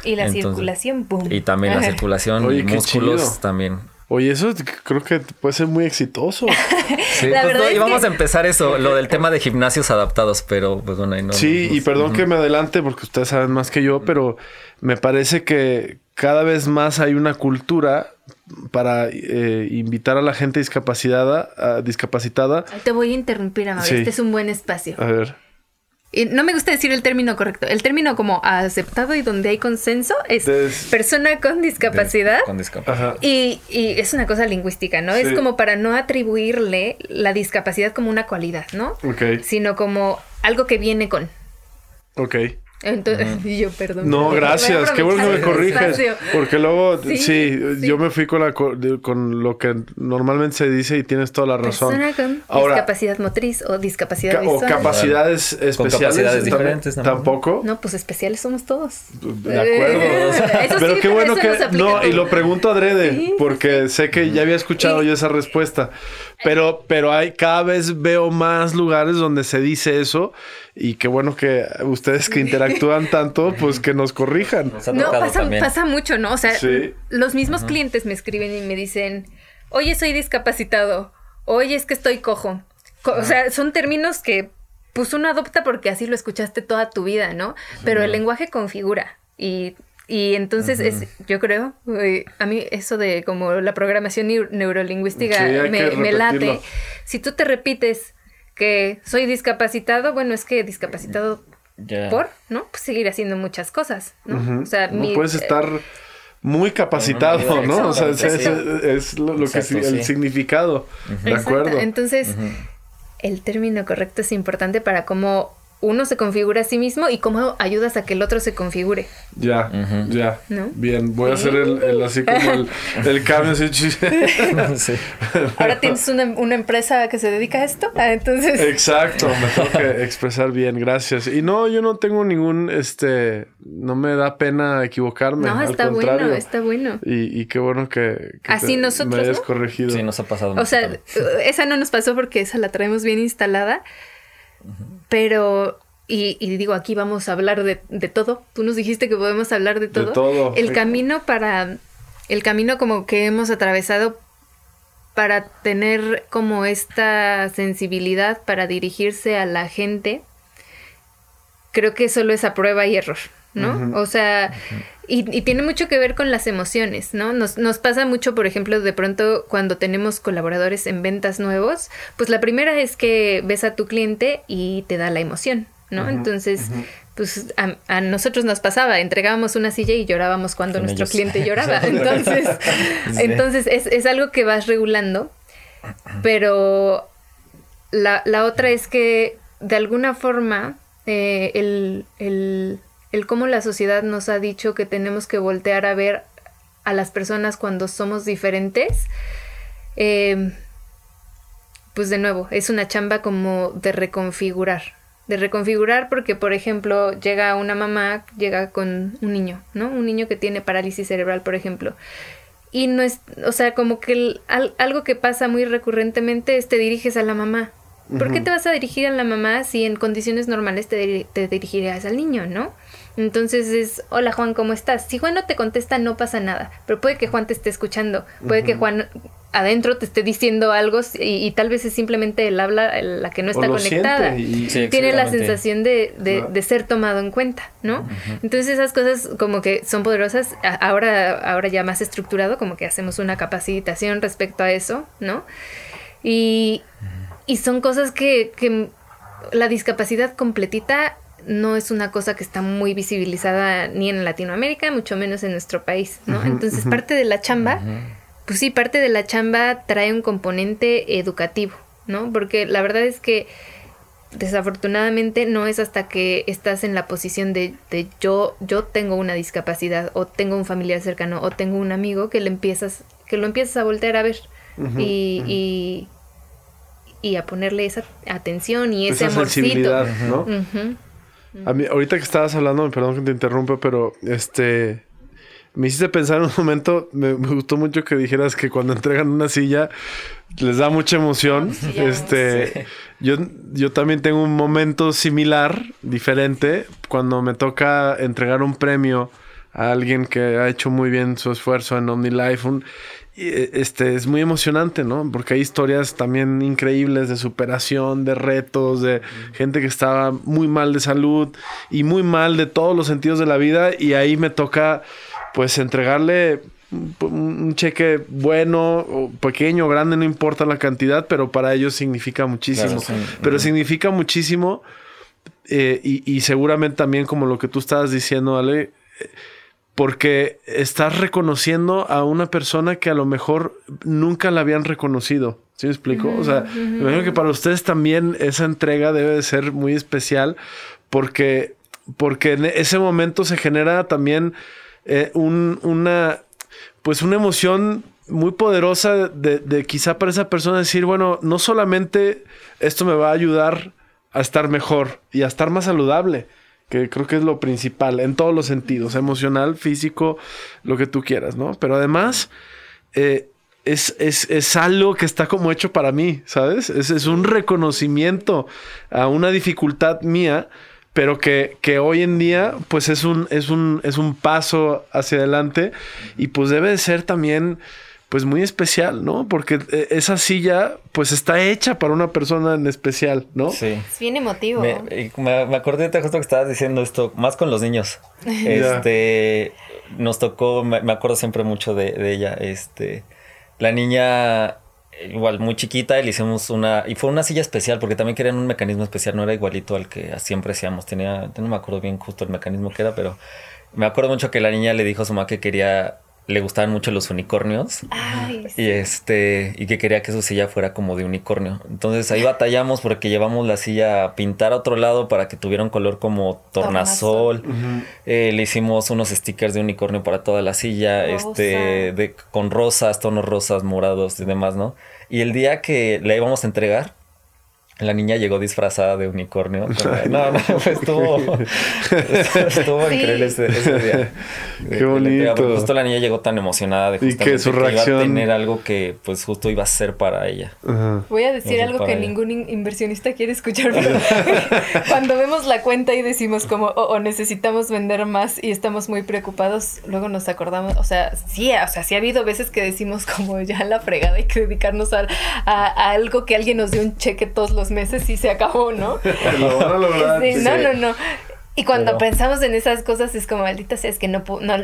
Y la circulación, boom. Y también la *laughs* circulación, y músculos también. Oye, eso creo que puede ser muy exitoso. *laughs* sí, pues y vamos a empezar eso, lo del tema de gimnasios adaptados, pero pues bueno, ahí no. Sí, y perdón que me adelante porque ustedes saben más que yo, pero me parece que cada vez más hay una cultura para eh, invitar a la gente discapacitada, discapacitada. Te voy a interrumpir, Amable. Este es un buen espacio. A ver no me gusta decir el término correcto. El término como aceptado y donde hay consenso es persona con discapacidad. con discapacidad. Y, es una cosa lingüística, ¿no? Es como para no atribuirle la discapacidad como una cualidad, ¿no? Ok. Sino como algo que viene con. Ok. Entonces, *laughs* y yo, perdón. No, *laughs* gracias. Qué bueno que me corriges. Porque luego, sí, yo me fui con, la, con lo que normalmente se dice y tienes toda la razón. Persona con discapacidad motriz o discapacidad visual. O capacidades especiales. Con capacidades diferentes. ¿Tampoco? No, pues especiales somos todos. De acuerdo. *laughs* pero qué bueno que... No, y lo pregunto adrede, porque sé que ya había escuchado yo esa respuesta. Pero, pero hay, cada vez veo más lugares donde se dice eso y qué bueno que ustedes que interactúan tanto, pues que nos corrijan. no, pasa, mucho, ¿no? O sea, los mismos clientes me escriben y me dicen, oye, soy discapacitado, oye, es que estoy cojo. o sea, son términos que pues uno adopta porque así lo escuchaste toda tu vida, ¿no? Pero el lenguaje configura y y entonces es, yo creo, a mí eso de como la programación neurolingüística me, late. Si tú te repites que soy discapacitado, bueno, es que discapacitado por, ¿no? Pues seguir haciendo muchas cosas, ¿no? O sea, no puedes estar muy capacitado, ¿no? O sea, es, lo, que es el significado, ¿de acuerdo? Entonces, el término correcto es importante para cómo uno se configura a sí mismo y cómo ayudas a que el otro se configure. Ya, ya. Bien, voy a hacer el, así como el, *laughs* cambio. Así. *laughs* Ahora tienes una, una, empresa que se dedica a esto, ah, entonces. Exacto, me tengo que *laughs* expresar bien, gracias. Y no, yo no tengo ningún, este, no me da pena equivocarme. No, está bueno, está bueno. Y, y qué bueno que, así nosotros, me hayas corregido. Sí, nos ha pasado. O sea, esa no nos pasó porque esa la traemos bien instalada. Pero, y, digo, aquí vamos a hablar de, todo. Tú nos dijiste que podemos hablar de todo. todo. El camino para, el camino como que hemos atravesado para tener como esta sensibilidad para dirigirse a la gente, creo que solo es a prueba y error, ¿no? O sea, y, tiene mucho que ver con las emociones, ¿no? Nos, nos pasa mucho, por ejemplo, de pronto cuando tenemos colaboradores en ventas nuevos, pues la primera es que ves a tu cliente y te da la emoción, ¿no? Entonces, pues a, nosotros nos pasaba, entregábamos una silla y llorábamos cuando nuestro cliente *laughs* lloraba. Entonces, *laughs* entonces es, es, algo que vas regulando, pero la, la otra es que de alguna forma eh, el, el el cómo la sociedad nos ha dicho que tenemos que voltear a ver a las personas cuando somos diferentes, em, pues de nuevo, es una chamba como de reconfigurar, de reconfigurar porque, por ejemplo, llega una mamá, llega con un niño, ¿no? Un niño que tiene parálisis cerebral, por ejemplo. Y no es, o sea, como que algo que pasa muy recurrentemente es te diriges a la mamá. ¿Por qué te vas a dirigir a la mamá si en condiciones normales te, te dirigirías al niño, no? Entonces es, hola Juan, ¿cómo estás? Si Juan no te contesta, no pasa nada, pero puede que Juan te esté escuchando, puede que Juan adentro te esté diciendo algo y, tal vez es simplemente el habla la que no está conectada. Tiene la sensación de, de, ser tomado en cuenta, ¿no? Entonces esas cosas como que son poderosas. Ahora, ahora ya más estructurado, como que hacemos una capacitación respecto a eso, ¿no? Y, y son cosas que, que la discapacidad completita no es una cosa que está muy visibilizada ni en Latinoamérica, mucho menos en nuestro país, ¿no? Entonces parte de la chamba pues sí, parte de la chamba trae un componente educativo, ¿no? Porque la verdad es que desafortunadamente no es hasta que estás en la posición de, de, yo, yo tengo una discapacidad o tengo un familiar cercano o tengo un amigo que le empiezas, que lo empiezas a voltear a ver y, y, y, a ponerle esa atención y ese esa amorcito. ¿no? A mí, ahorita que estabas hablando, perdón que te interrumpa, pero este me hiciste pensar un momento, me, gustó mucho que dijeras que cuando entregan una silla les da mucha emoción. este, yo, yo también tengo un momento similar, diferente, cuando me toca entregar un premio a alguien que ha hecho muy bien su esfuerzo en OmniLife. Un, este, es muy emocionante, ¿no? Porque hay historias también increíbles de superación, de retos, de gente que estaba muy mal de salud y muy mal de todos los sentidos de la vida y ahí me toca pues entregarle un cheque bueno, o pequeño grande, no importa la cantidad, pero para ellos significa muchísimo. Pero significa muchísimo eh, y, seguramente también como lo que tú estabas diciendo, Ale, porque estás reconociendo a una persona que a lo mejor nunca la habían reconocido. ¿Sí me explico? o sea, me imagino que para ustedes también esa entrega debe de ser muy especial porque, porque en ese momento se genera también eh, una, pues una emoción muy poderosa de, quizá para esa persona decir, bueno, no solamente esto me va a ayudar a estar mejor y a estar más saludable, que creo que es lo principal en todos los sentidos, emocional, físico, lo que tú quieras, ¿no? Pero además, eh, es, es, algo que está como hecho para mí, ¿sabes? Es, es un reconocimiento a una dificultad mía pero que, que, hoy en día pues es un, es, un, es un paso hacia adelante y pues debe de ser también pues muy especial, ¿no? Porque eh, esa silla pues está hecha para una persona en especial, ¿no? Sí. Es bien emotivo. Me, me, acordé de justo que estabas diciendo esto, más con los niños. *laughs* Este, nos tocó, me, acuerdo siempre mucho de, de ella, este, la niña igual muy chiquita y le hicimos una y fue una silla especial porque también querían un mecanismo especial no era igualito al que siempre hacíamos tenía no me acuerdo bien justo el mecanismo que era pero me acuerdo mucho que la niña le dijo a su mamá que quería le gustaban mucho los unicornios. Y este y que quería que su silla fuera como de unicornio. Entonces ahí batallamos porque llevamos la silla a pintar a otro lado para que tuviera un color como tornasol, eh, le hicimos unos stickers de unicornio para toda la silla este de con rosas tonos rosas morados y demás no y el día que le íbamos a entregar la niña llegó disfrazada de unicornio. *laughs* No, no, estuvo, *laughs* estuvo increíble ese, día. Qué bonito. justo la niña llegó tan emocionada de y que su reacción... iba a tener algo que pues justo iba a ser para ella. Voy a decir algo que ningún inversionista quiere escuchar. *laughs* cuando vemos la cuenta y decimos como, oh, oh, necesitamos vender más y estamos muy preocupados, luego nos acordamos, o sea, sí, o sea, sí ha habido veces que decimos como ya la fregada hay que dedicarnos a, a algo que alguien nos dé un cheque todos los meses y se acabó, ¿no? *laughs* no, no, no. Y cuando pensamos en esas cosas es como, maldita sea, es que no, no,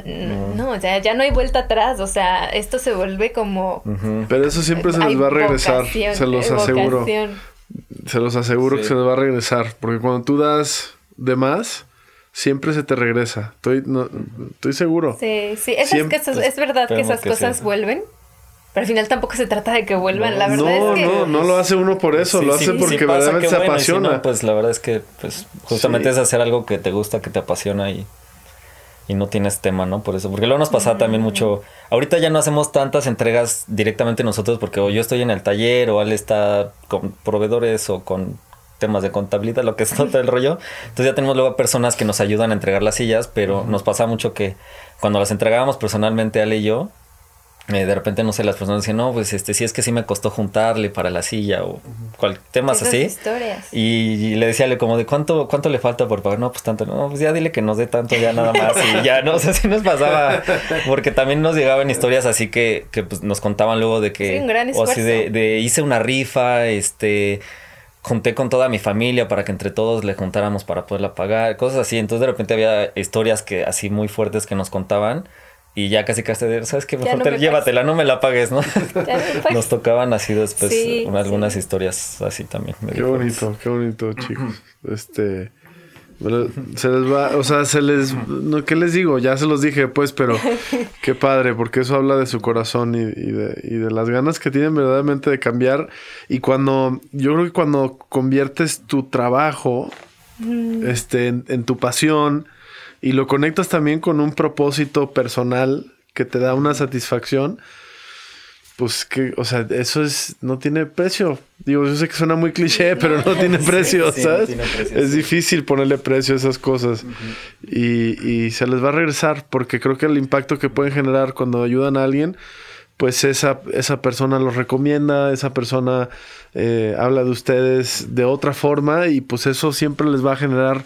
no, o sea, ya no hay vuelta atrás, o sea, esto se vuelve como... Pero eso siempre se les va a regresar, se los aseguro. Se los aseguro que se les va a regresar, porque cuando tú das de más, siempre se te regresa. Estoy, no, estoy seguro. Sí, sí, es, que es verdad que esas cosas vuelven, pero al final tampoco se trata de que vuelvan, la verdad no, es que... No, no lo hace uno por eso, lo hace porque verdaderamente se apasiona. pues la verdad es que pues justamente es hacer algo que te gusta, que te apasiona y, y no tienes tema, ¿no? Por eso, porque luego nos pasa también mucho... Ahorita ya no hacemos tantas entregas directamente nosotros porque o yo estoy en el taller o él está con proveedores o con temas de contabilidad, lo que es todo el rollo. Entonces ya tenemos luego personas que nos ayudan a entregar las sillas, pero nos pasa mucho que cuando las entregábamos personalmente, Ale y yo, eh, de repente, no sé, las personas dicen, no, pues este, sí es que sí me costó juntarle para la silla o cual, temas así. Historias. Y, le decía, como de cuánto, cuánto le falta por pagar, no, pues tanto, no, pues ya dile que nos dé tanto ya nada más y ya, no, *laughs* o sea, así nos pasaba, porque también nos llegaban historias así que, que pues, nos contaban luego de que, o así de, de hice una rifa, este, junté con toda mi familia para que entre todos le juntáramos para poderla pagar, cosas así. Entonces de repente había historias que así muy fuertes que nos contaban y ya casi casi de, ¿sabes qué? Mejor llévatela, no me la pagues, ¿no? *laughs* *laughs* nos tocaban así después algunas historias así también. Qué bonito, qué bonito, *clears throat* chicos. Este se les va, o sea, se les, no, ¿qué les digo? Ya se los dije, pues, pero *laughs* qué padre, porque eso habla de su corazón y, de, y, de, las ganas que tienen verdaderamente de cambiar. Y cuando, yo creo que cuando conviertes tu trabajo, este, en, tu pasión y lo conectas también con un propósito personal que te da una satisfacción, pues que, o sea, eso es, no tiene precio. Digo, yo sé que suena muy cliché, pero no *laughs* tiene precio, ¿sabes? es difícil ponerle precio a esas cosas. y, se les va a regresar, porque creo que el impacto que pueden generar cuando ayudan a alguien, pues esa, esa persona los recomienda, esa persona eh, habla de ustedes de otra forma, y pues eso siempre les va a generar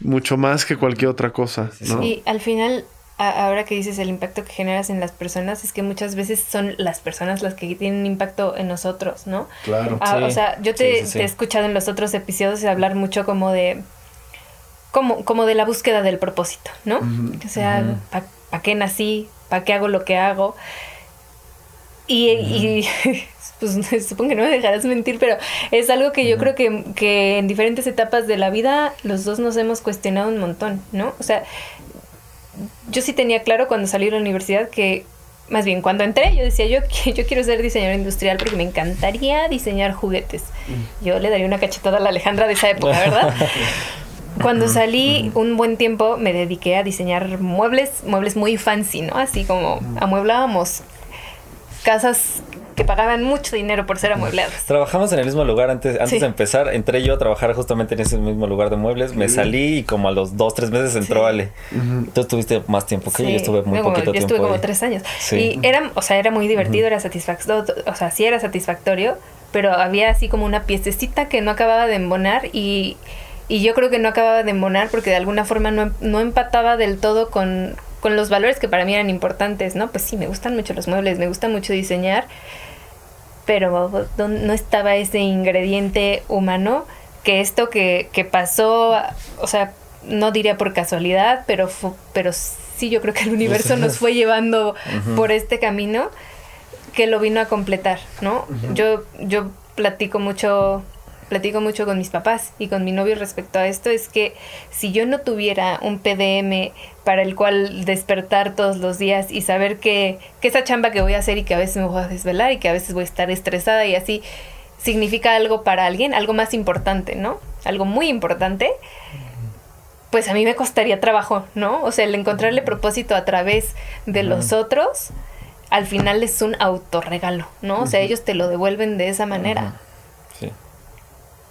mucho más que cualquier otra cosa. ¿no? Y al final ahora que dices el impacto que generas en las personas, es que muchas veces son las personas las que tienen impacto en nosotros, ¿no? Claro. Ah, o sea, yo te, he escuchado en los otros episodios hablar mucho como de, como, como de la búsqueda del propósito, ¿no? O sea, ¿para qué nací? ¿Para qué hago lo que hago? Y, y *laughs* pues *laughs* supongo que no me dejarás mentir, pero es algo que yo creo que, que en diferentes etapas de la vida los dos nos hemos cuestionado un montón, ¿no? O sea, yo sí tenía claro cuando salí de la universidad que, más bien cuando entré, yo decía, yo, *laughs* yo quiero ser diseñador industrial porque me encantaría diseñar juguetes. Mm. Yo le daría una cachetada a la Alejandra de esa época, ¿verdad? *laughs* Cuando salí un buen tiempo me dediqué a diseñar muebles, muebles muy fancy, ¿no? Así como amueblábamos casas que pagaban mucho dinero por ser amueblados. Trabajamos en el mismo lugar antes, antes de empezar. Entré yo a trabajar justamente en ese mismo lugar de muebles. Me salí y como a los dos, tres meses entró Ale. Entonces tuviste más tiempo que yo. Yo estuve muy poquito tiempo. Yo estuve como tres años. Y era, o sea, era muy divertido, era satisfactorio. O sea, sí era satisfactorio, pero había así como una piececita que no acababa de embonar y, y yo creo que no acababa de embonar porque de alguna forma no, no empataba del todo con, con los valores que para mí eran importantes, ¿no? Pues sí, me gustan mucho los muebles, me gusta mucho diseñar, pero no estaba ese ingrediente humano que esto que, que pasó, o sea, no diría por casualidad, pero, pero sí yo creo que el universo nos fue *laughs* llevando por este camino que lo vino a completar, ¿no? Yo, yo platico mucho platico mucho con mis papás y con mi novio respecto a esto es que si yo no tuviera un PDM para el cual despertar todos los días y saber que, que esa chamba que voy a hacer y que a veces me voy a desvelar y que a veces voy a estar estresada y así significa algo para alguien, algo más importante, ¿no? Algo muy importante, pues a mí me costaría trabajo, ¿no? O sea, el encontrarle propósito a través de los otros, al final es un autorregalo, ¿no? O sea, ellos te lo devuelven de esa manera.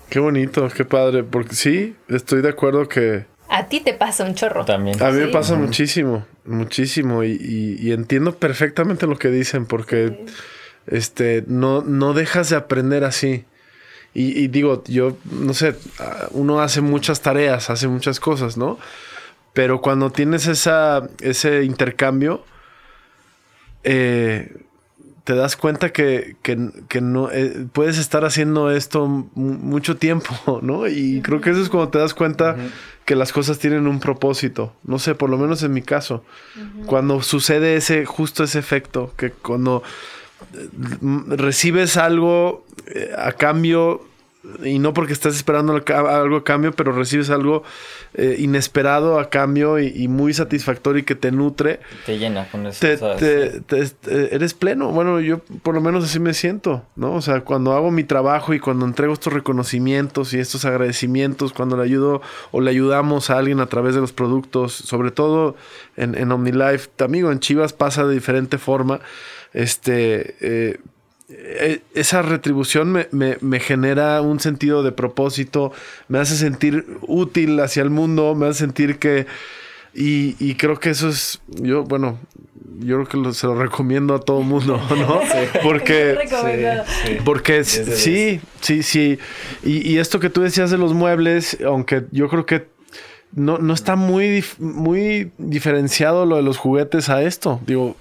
Qué bonito, qué padre. Porque sí, estoy de acuerdo que. A ti te pasa un chorro. También. A mí me pasa muchísimo, muchísimo. Y, entiendo perfectamente lo que dicen, porque este, no, no dejas de aprender así. Y, digo, yo, no sé, uno hace muchas tareas, hace muchas cosas, ¿no? Pero cuando tienes esa, ese intercambio, eh, te das cuenta que, no eh, puedes estar haciendo esto mucho tiempo, *laughs* ¿no? Y creo que eso es cuando te das cuenta que las cosas tienen un propósito. No sé, por lo menos en mi caso. Cuando sucede ese, justo ese efecto, que cuando eh, recibes algo eh, a cambio y no porque estás esperando algo a cambio, pero recibes algo eh, inesperado a cambio y, muy satisfactorio y que te nutre. Te llena con eso. Te, eres pleno. Bueno, yo por lo menos así me siento, ¿no? O sea, cuando hago mi trabajo y cuando entrego estos reconocimientos y estos agradecimientos, cuando le ayudo o le ayudamos a alguien a través de los productos, sobre todo en, en OmniLife, amigo, en Chivas pasa de diferente forma. Este, eh, esa retribución me, genera un sentido de propósito, me hace sentir útil hacia el mundo, me hace sentir que... Y, creo que eso es, yo, bueno, yo creo que se lo recomiendo a todo el mundo, ¿no? *laughs* Porque, porque sí, sí, sí. Y, y, esto que tú decías de los muebles, aunque yo creo que no, no está muy, muy diferenciado lo de los juguetes a esto. Digo,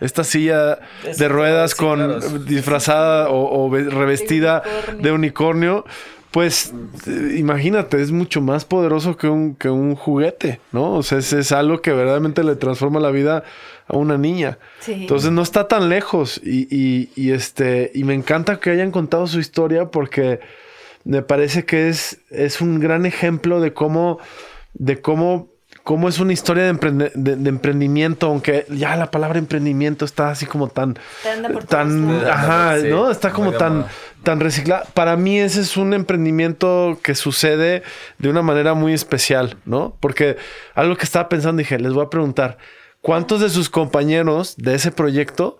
esta silla de ruedas con disfrazada o, revestida de unicornio, pues imagínate, es mucho más poderoso que un, que un juguete, ¿no? O sea, es, algo que verdaderamente le transforma la vida a una niña. Entonces no está tan lejos y, y, este, y me encanta que hayan contado su historia porque me parece que es, es un gran ejemplo de cómo, de cómo cómo es una historia de, emprendimiento, aunque ya la palabra emprendimiento está así como tan, tan, ajá, ¿no? Está como tan, tan reciclada. Para mí ese es un emprendimiento que sucede de una manera muy especial, ¿no? Porque algo que estaba pensando, dije, les voy a preguntar, ¿cuántos de sus compañeros de ese proyecto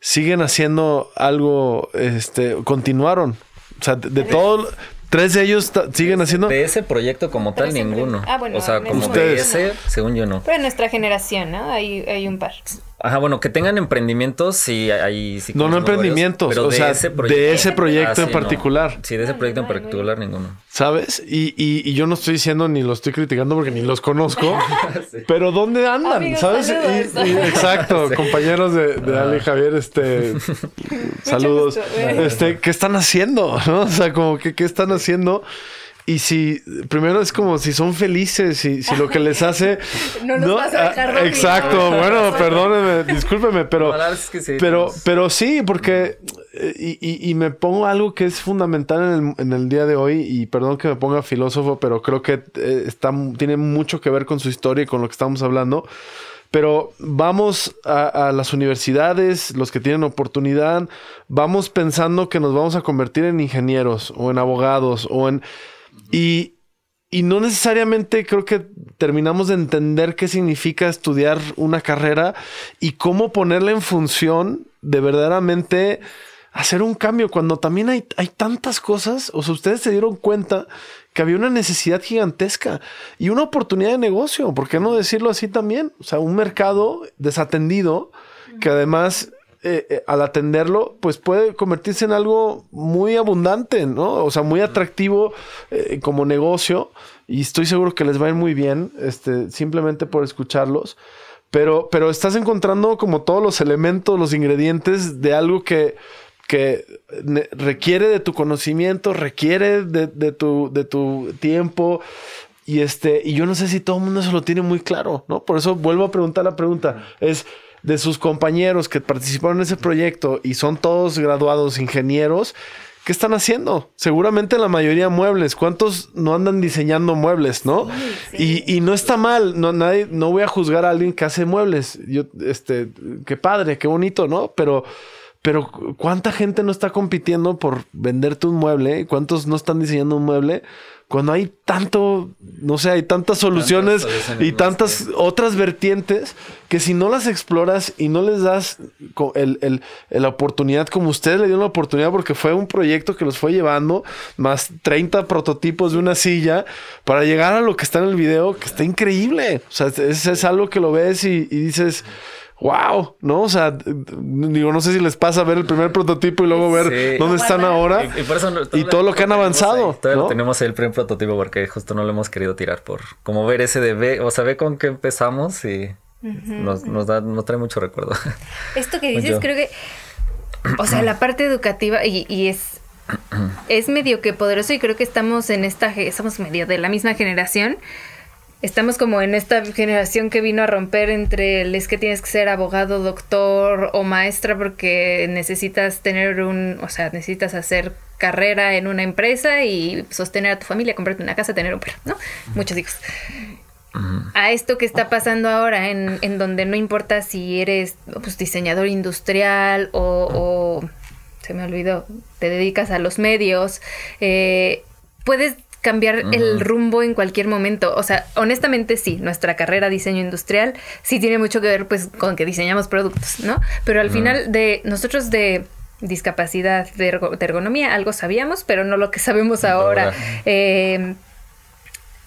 siguen haciendo algo, este, continuaron? O sea, de, de todo, Tres de ellos siguen haciendo. De ese proyecto como tal, ninguno. Ah, bueno. O sea, como de ese, según yo no. Pero en nuestra generación, ¿no? Hay, hay un par. Ajá, bueno, que tengan emprendimientos, sí, hay... Sí no, no emprendimientos, pero o de, sea, ese proyecto, de ese proyecto en particular. Sí, de ese proyecto en particular ninguno. ¿Sabes? Y, y, y, yo no estoy diciendo ni lo estoy criticando porque ni los conozco, *laughs* pero ¿dónde andan? ¿Sabes? exacto, *laughs* compañeros de, de Ali Javier, este... *laughs* saludos. Este, ¿qué están haciendo? ¿No? O sea, como que, ¿qué están haciendo? Y si, primero es como si son felices, y si lo que les hace. *laughs* no nos vas a dejar ah, Exacto, *laughs* bueno, perdóneme, discúlpeme, pero. pero, pero sí, porque. Eh, y, y, me pongo algo que es fundamental en el, en el, día de hoy, y perdón que me ponga filósofo, pero creo que eh, está, tiene mucho que ver con su historia y con lo que estamos hablando. Pero vamos a, a, las universidades, los que tienen oportunidad, vamos pensando que nos vamos a convertir en ingenieros o en abogados o en y, no necesariamente creo que terminamos de entender qué significa estudiar una carrera y cómo ponerla en función de verdaderamente hacer un cambio cuando también hay, hay tantas cosas. O sea, ustedes se dieron cuenta que había una necesidad gigantesca y una oportunidad de negocio. ¿Por qué no decirlo así también? O sea, un mercado desatendido que además eh, eh, al atenderlo, pues puede convertirse en algo muy abundante, ¿no? O sea, muy atractivo eh, como negocio. Y estoy seguro que les va a ir muy bien, este, simplemente por escucharlos. Pero, pero estás encontrando como todos los elementos, los ingredientes de algo que, que requiere de tu conocimiento, requiere de, de, tu, de tu tiempo. Y este, y yo no sé si todo el mundo eso lo tiene muy claro, ¿no? Por eso vuelvo a preguntar la pregunta. Es de sus compañeros que participaron en ese proyecto y son todos graduados ingenieros, ¿qué están haciendo? Seguramente la mayoría muebles. ¿Cuántos no andan diseñando muebles, no? Y, no está mal. No, nadie, no voy a juzgar a alguien que hace muebles. Yo, este, qué padre, qué bonito, ¿no? Pero, pero ¿cuánta gente no está compitiendo por venderte un mueble? ¿Cuántos no están diseñando un mueble? Cuando hay tanto, no sé, hay tantas soluciones, y tantas otras vertientes que si no las exploras y no les das el, la oportunidad, como ustedes le dieron la oportunidad, porque fue un proyecto que los fue llevando, más 30 prototipos de una silla, para llegar a lo que está en el video, que está increíble. O sea, es, es algo que lo ves y, y dices wow, ¿no? O sea, digo, no sé si les pasa ver el primer prototipo y luego ver dónde están ahora y, todo, lo que han avanzado. Todavía tenemos el primer prototipo porque justo no lo hemos querido tirar por como ver ese de B, o sea, ve con qué empezamos y nos, nos, da, nos trae mucho recuerdo. *laughs* Esto que dices, creo que, o sea, la parte educativa y, y es es medio que poderoso y creo que estamos en esta, estamos medio de la misma generación estamos como en esta generación que vino a romper entre el es que tienes que ser abogado, doctor o maestra porque necesitas tener un, o sea, necesitas hacer carrera en una empresa y sostener a tu familia, comprarte una casa, tener un perro, ¿no? Muchos hijos. A esto que está pasando ahora, en, en donde no importa si eres pues, diseñador industrial o, o, se me olvidó, te dedicas a los medios, eh, puedes cambiar el rumbo en cualquier momento. O sea, honestamente sí, nuestra carrera diseño industrial sí tiene mucho que ver pues con que diseñamos productos, ¿no? Pero al final de nosotros de discapacidad de, ergonomía, algo sabíamos, pero no lo que sabemos ahora. Eh,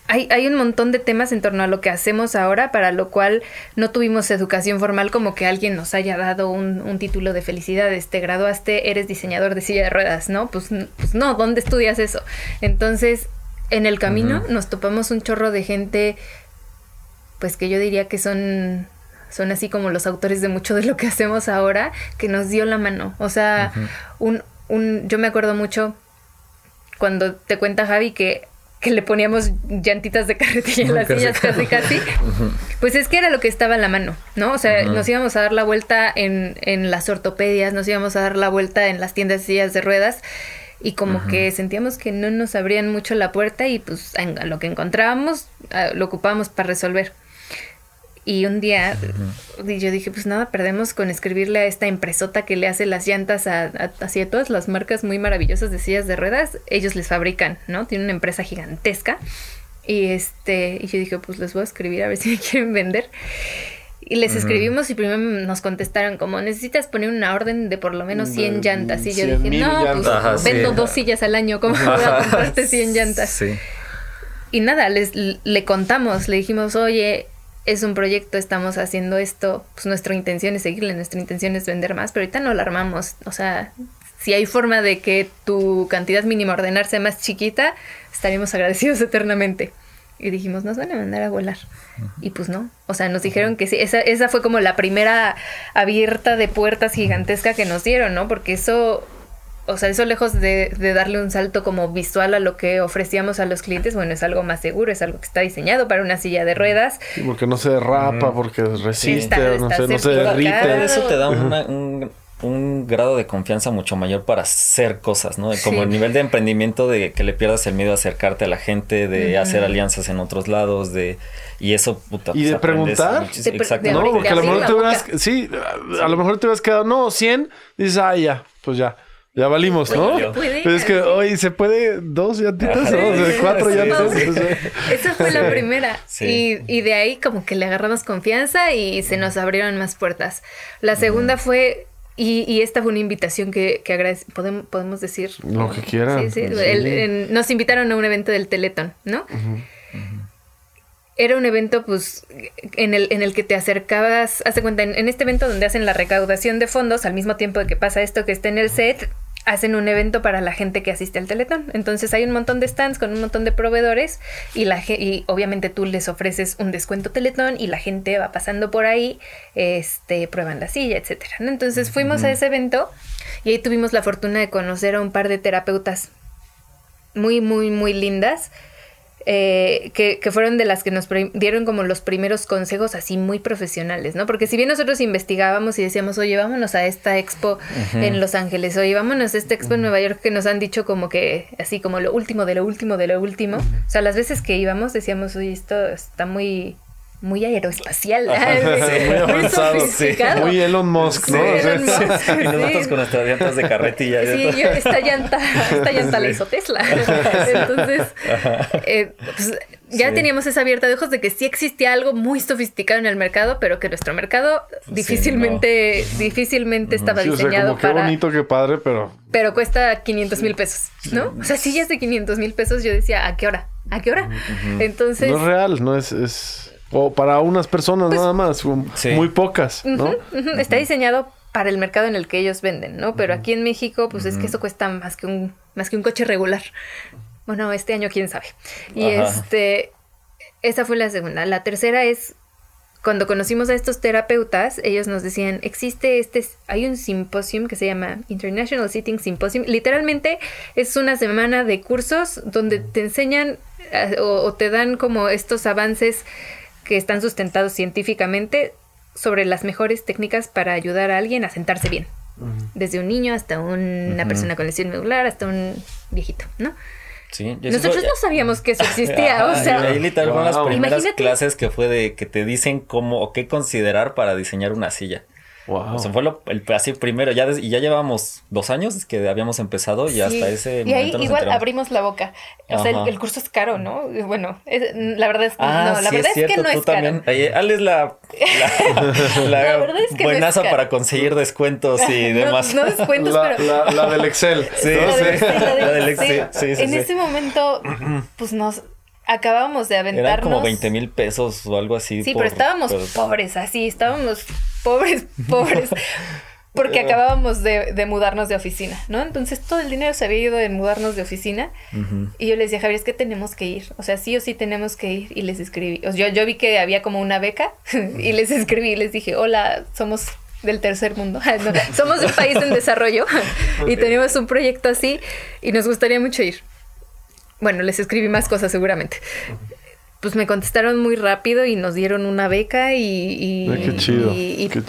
hay, hay, un montón de temas en torno a lo que hacemos ahora, para lo cual no tuvimos educación formal como que alguien nos haya dado un, título de felicidades, te graduaste, eres diseñador de silla de ruedas, ¿no? Pues, pues no, ¿dónde estudias eso? Entonces, en el camino nos topamos un chorro de gente, pues que yo diría que son son así como los autores de mucho de lo que *laughs* hacemos ahora, que nos dio la mano. O sea, un, un, yo me acuerdo mucho cuando te cuenta Javi que, que le poníamos llantitas de carretilla en las sillas casi casi, pues es que era lo que estaba en la mano, ¿no? O sea, nos íbamos a dar la vuelta en, en las ortopedias, nos íbamos a dar la vuelta en las tiendas de sillas de ruedas y como que sentíamos que no nos abrían mucho la puerta y pues a lo que encontrábamos lo ocupábamos para resolver. Y un día yo dije, pues nada, perdemos con escribirle a esta impresota que le hace las llantas a, a, todas las marcas muy maravillosas de sillas de ruedas. Ellos les fabrican, ¿no? Tienen una empresa gigantesca. Y este, y yo dije, pues les voy a escribir a ver si me *laughs* quieren vender. Y les escribimos y primero nos contestaron como necesitas poner una orden de por lo menos 100 llantas. Y yo dije, no, pues vendo dos sillas al año, ¿cómo voy a comprarte 100 llantas? Sí. Y nada, les, le contamos, le dijimos, oye, es un proyecto, estamos haciendo esto, pues nuestra intención es seguirle, nuestra intención es vender más, pero ahorita no lo armamos, o sea, si hay forma de que tu cantidad mínima ordenar sea más chiquita, estaríamos agradecidos eternamente. Y dijimos, nos van a mandar a volar. Y pues no. O sea, nos dijeron que sí. Esa, esa fue como la primera abierta de puertas gigantesca que nos dieron, ¿no? Porque eso o sea, eso lejos de, darle un salto como visual a lo que ofrecíamos a los clientes, bueno, es algo más seguro, es algo que está diseñado para una silla de ruedas. porque no se derrapa, porque resiste, no, se, no se derrite. Eso te da un, grado de confianza mucho mayor para hacer cosas, ¿no? Como el nivel de emprendimiento de que le pierdas el miedo a acercarte a la gente, de hacer alianzas en otros lados, de... Y eso, puta. Y pues, de preguntar. Exacto. No, porque a lo mejor te hubieras... Sí, a lo mejor te hubieras quedado, no, 100, dices, ah, ya, pues ya. Ya valimos, ¿no? Pero es que hoy se puede dos llantitas, ¿no? cuatro llantas. Esa fue la primera. Y, y, de ahí como que le agarramos confianza y se nos abrieron más puertas. La segunda fue, y, y, esta fue una invitación que, que podemos, podemos decir. Lo que quieran. Sí, sí. nos invitaron a un evento del Teletón, ¿no? Era un evento, pues, en el, en el que te acercabas, hace cuenta, en, en, este evento donde hacen la recaudación de fondos, al mismo tiempo de que pasa esto que está en el set, hacen un evento para la gente que asiste al Teletón. Entonces hay un montón de stands con un montón de proveedores y, la, y obviamente tú les ofreces un descuento Teletón y la gente va pasando por ahí, este, prueban la silla, etcétera. Entonces fuimos a ese evento y ahí tuvimos la fortuna de conocer a un par de terapeutas muy, muy, muy lindas eh, que, fueron de las que nos dieron como los primeros consejos así muy profesionales, ¿no? Porque si bien nosotros investigábamos y decíamos, oye, vámonos a esta expo en Los Ángeles, oye, vámonos a esta expo en Nueva York, que nos han dicho como que así como lo último de lo último de lo último. O sea, las veces que íbamos decíamos, oye, esto está muy muy aeroespacial, muy avanzado, muy Elon Musk, ¿no? Elon Musk, *laughs* y nosotros con nuestras llantas de carretilla. Sí, yo esta llanta, esta llanta la hizo Tesla. *laughs* Entonces, eh, pues, ya teníamos esa abierta de ojos de que sí existía algo muy sofisticado en el mercado, pero que nuestro mercado difícilmente, difícilmente estaba diseñado o sea, como Qué bonito, qué padre, pero... Pero cuesta 500 mil pesos, ¿no? O sea, sillas de 500 mil pesos, yo decía, ¿a qué hora? ¿A qué hora? Entonces... No es real, no es... es... O para unas personas pues, nada más, muy pocas, ¿no? Está diseñado para el mercado en el que ellos venden, ¿no? Pero aquí en México, pues es que eso cuesta más que un, más que un coche regular. Bueno, este año quién sabe. Y este, esa fue la segunda. La tercera es cuando conocimos a estos terapeutas, ellos nos decían, existe este, hay un simposium que se llama International Sitting Symposium. Literalmente es una semana de cursos donde te enseñan eh, o, te dan como estos avances que están sustentados científicamente sobre las mejores técnicas para ayudar a alguien a sentarse bien. Desde un niño hasta una persona con lesión medular, hasta un viejito, ¿no? Sí, Nosotros no sabíamos que eso existía, *laughs* o sea... Ahí literal las primeras clases que fue de que te dicen cómo o qué considerar para diseñar una silla. Wow. fue el, así primero, ya y ya llevamos dos años que habíamos empezado y hasta ese y ahí igual abrimos la boca. O sea, el, curso es caro, ¿no? Bueno, la verdad es, ah, no, la verdad es, que no es también. caro. Ale es la, la, verdad es que buenaza para conseguir descuentos y demás. No, descuentos, pero... La, del Excel. Sí, sí. La del Excel. Sí, sí, en ese momento, pues nos acabábamos de aventarnos. Eran como 20 mil pesos o algo así. Sí, pero estábamos pobres, así, estábamos pobres, *laughs* pobres. Porque acabábamos de, mudarnos de oficina, ¿no? Entonces todo el dinero se había ido de mudarnos de oficina. Y yo les decía, Javier, es que tenemos que ir. O sea, sí o sí tenemos que ir. Y les escribí. O sea, yo, yo vi que había como una beca *laughs* y les escribí y les dije, hola, somos del tercer mundo. *laughs* somos un país en desarrollo y tenemos un proyecto así y nos gustaría mucho ir. Bueno, les escribí más cosas seguramente. Pues me contestaron muy rápido y nos dieron una beca y,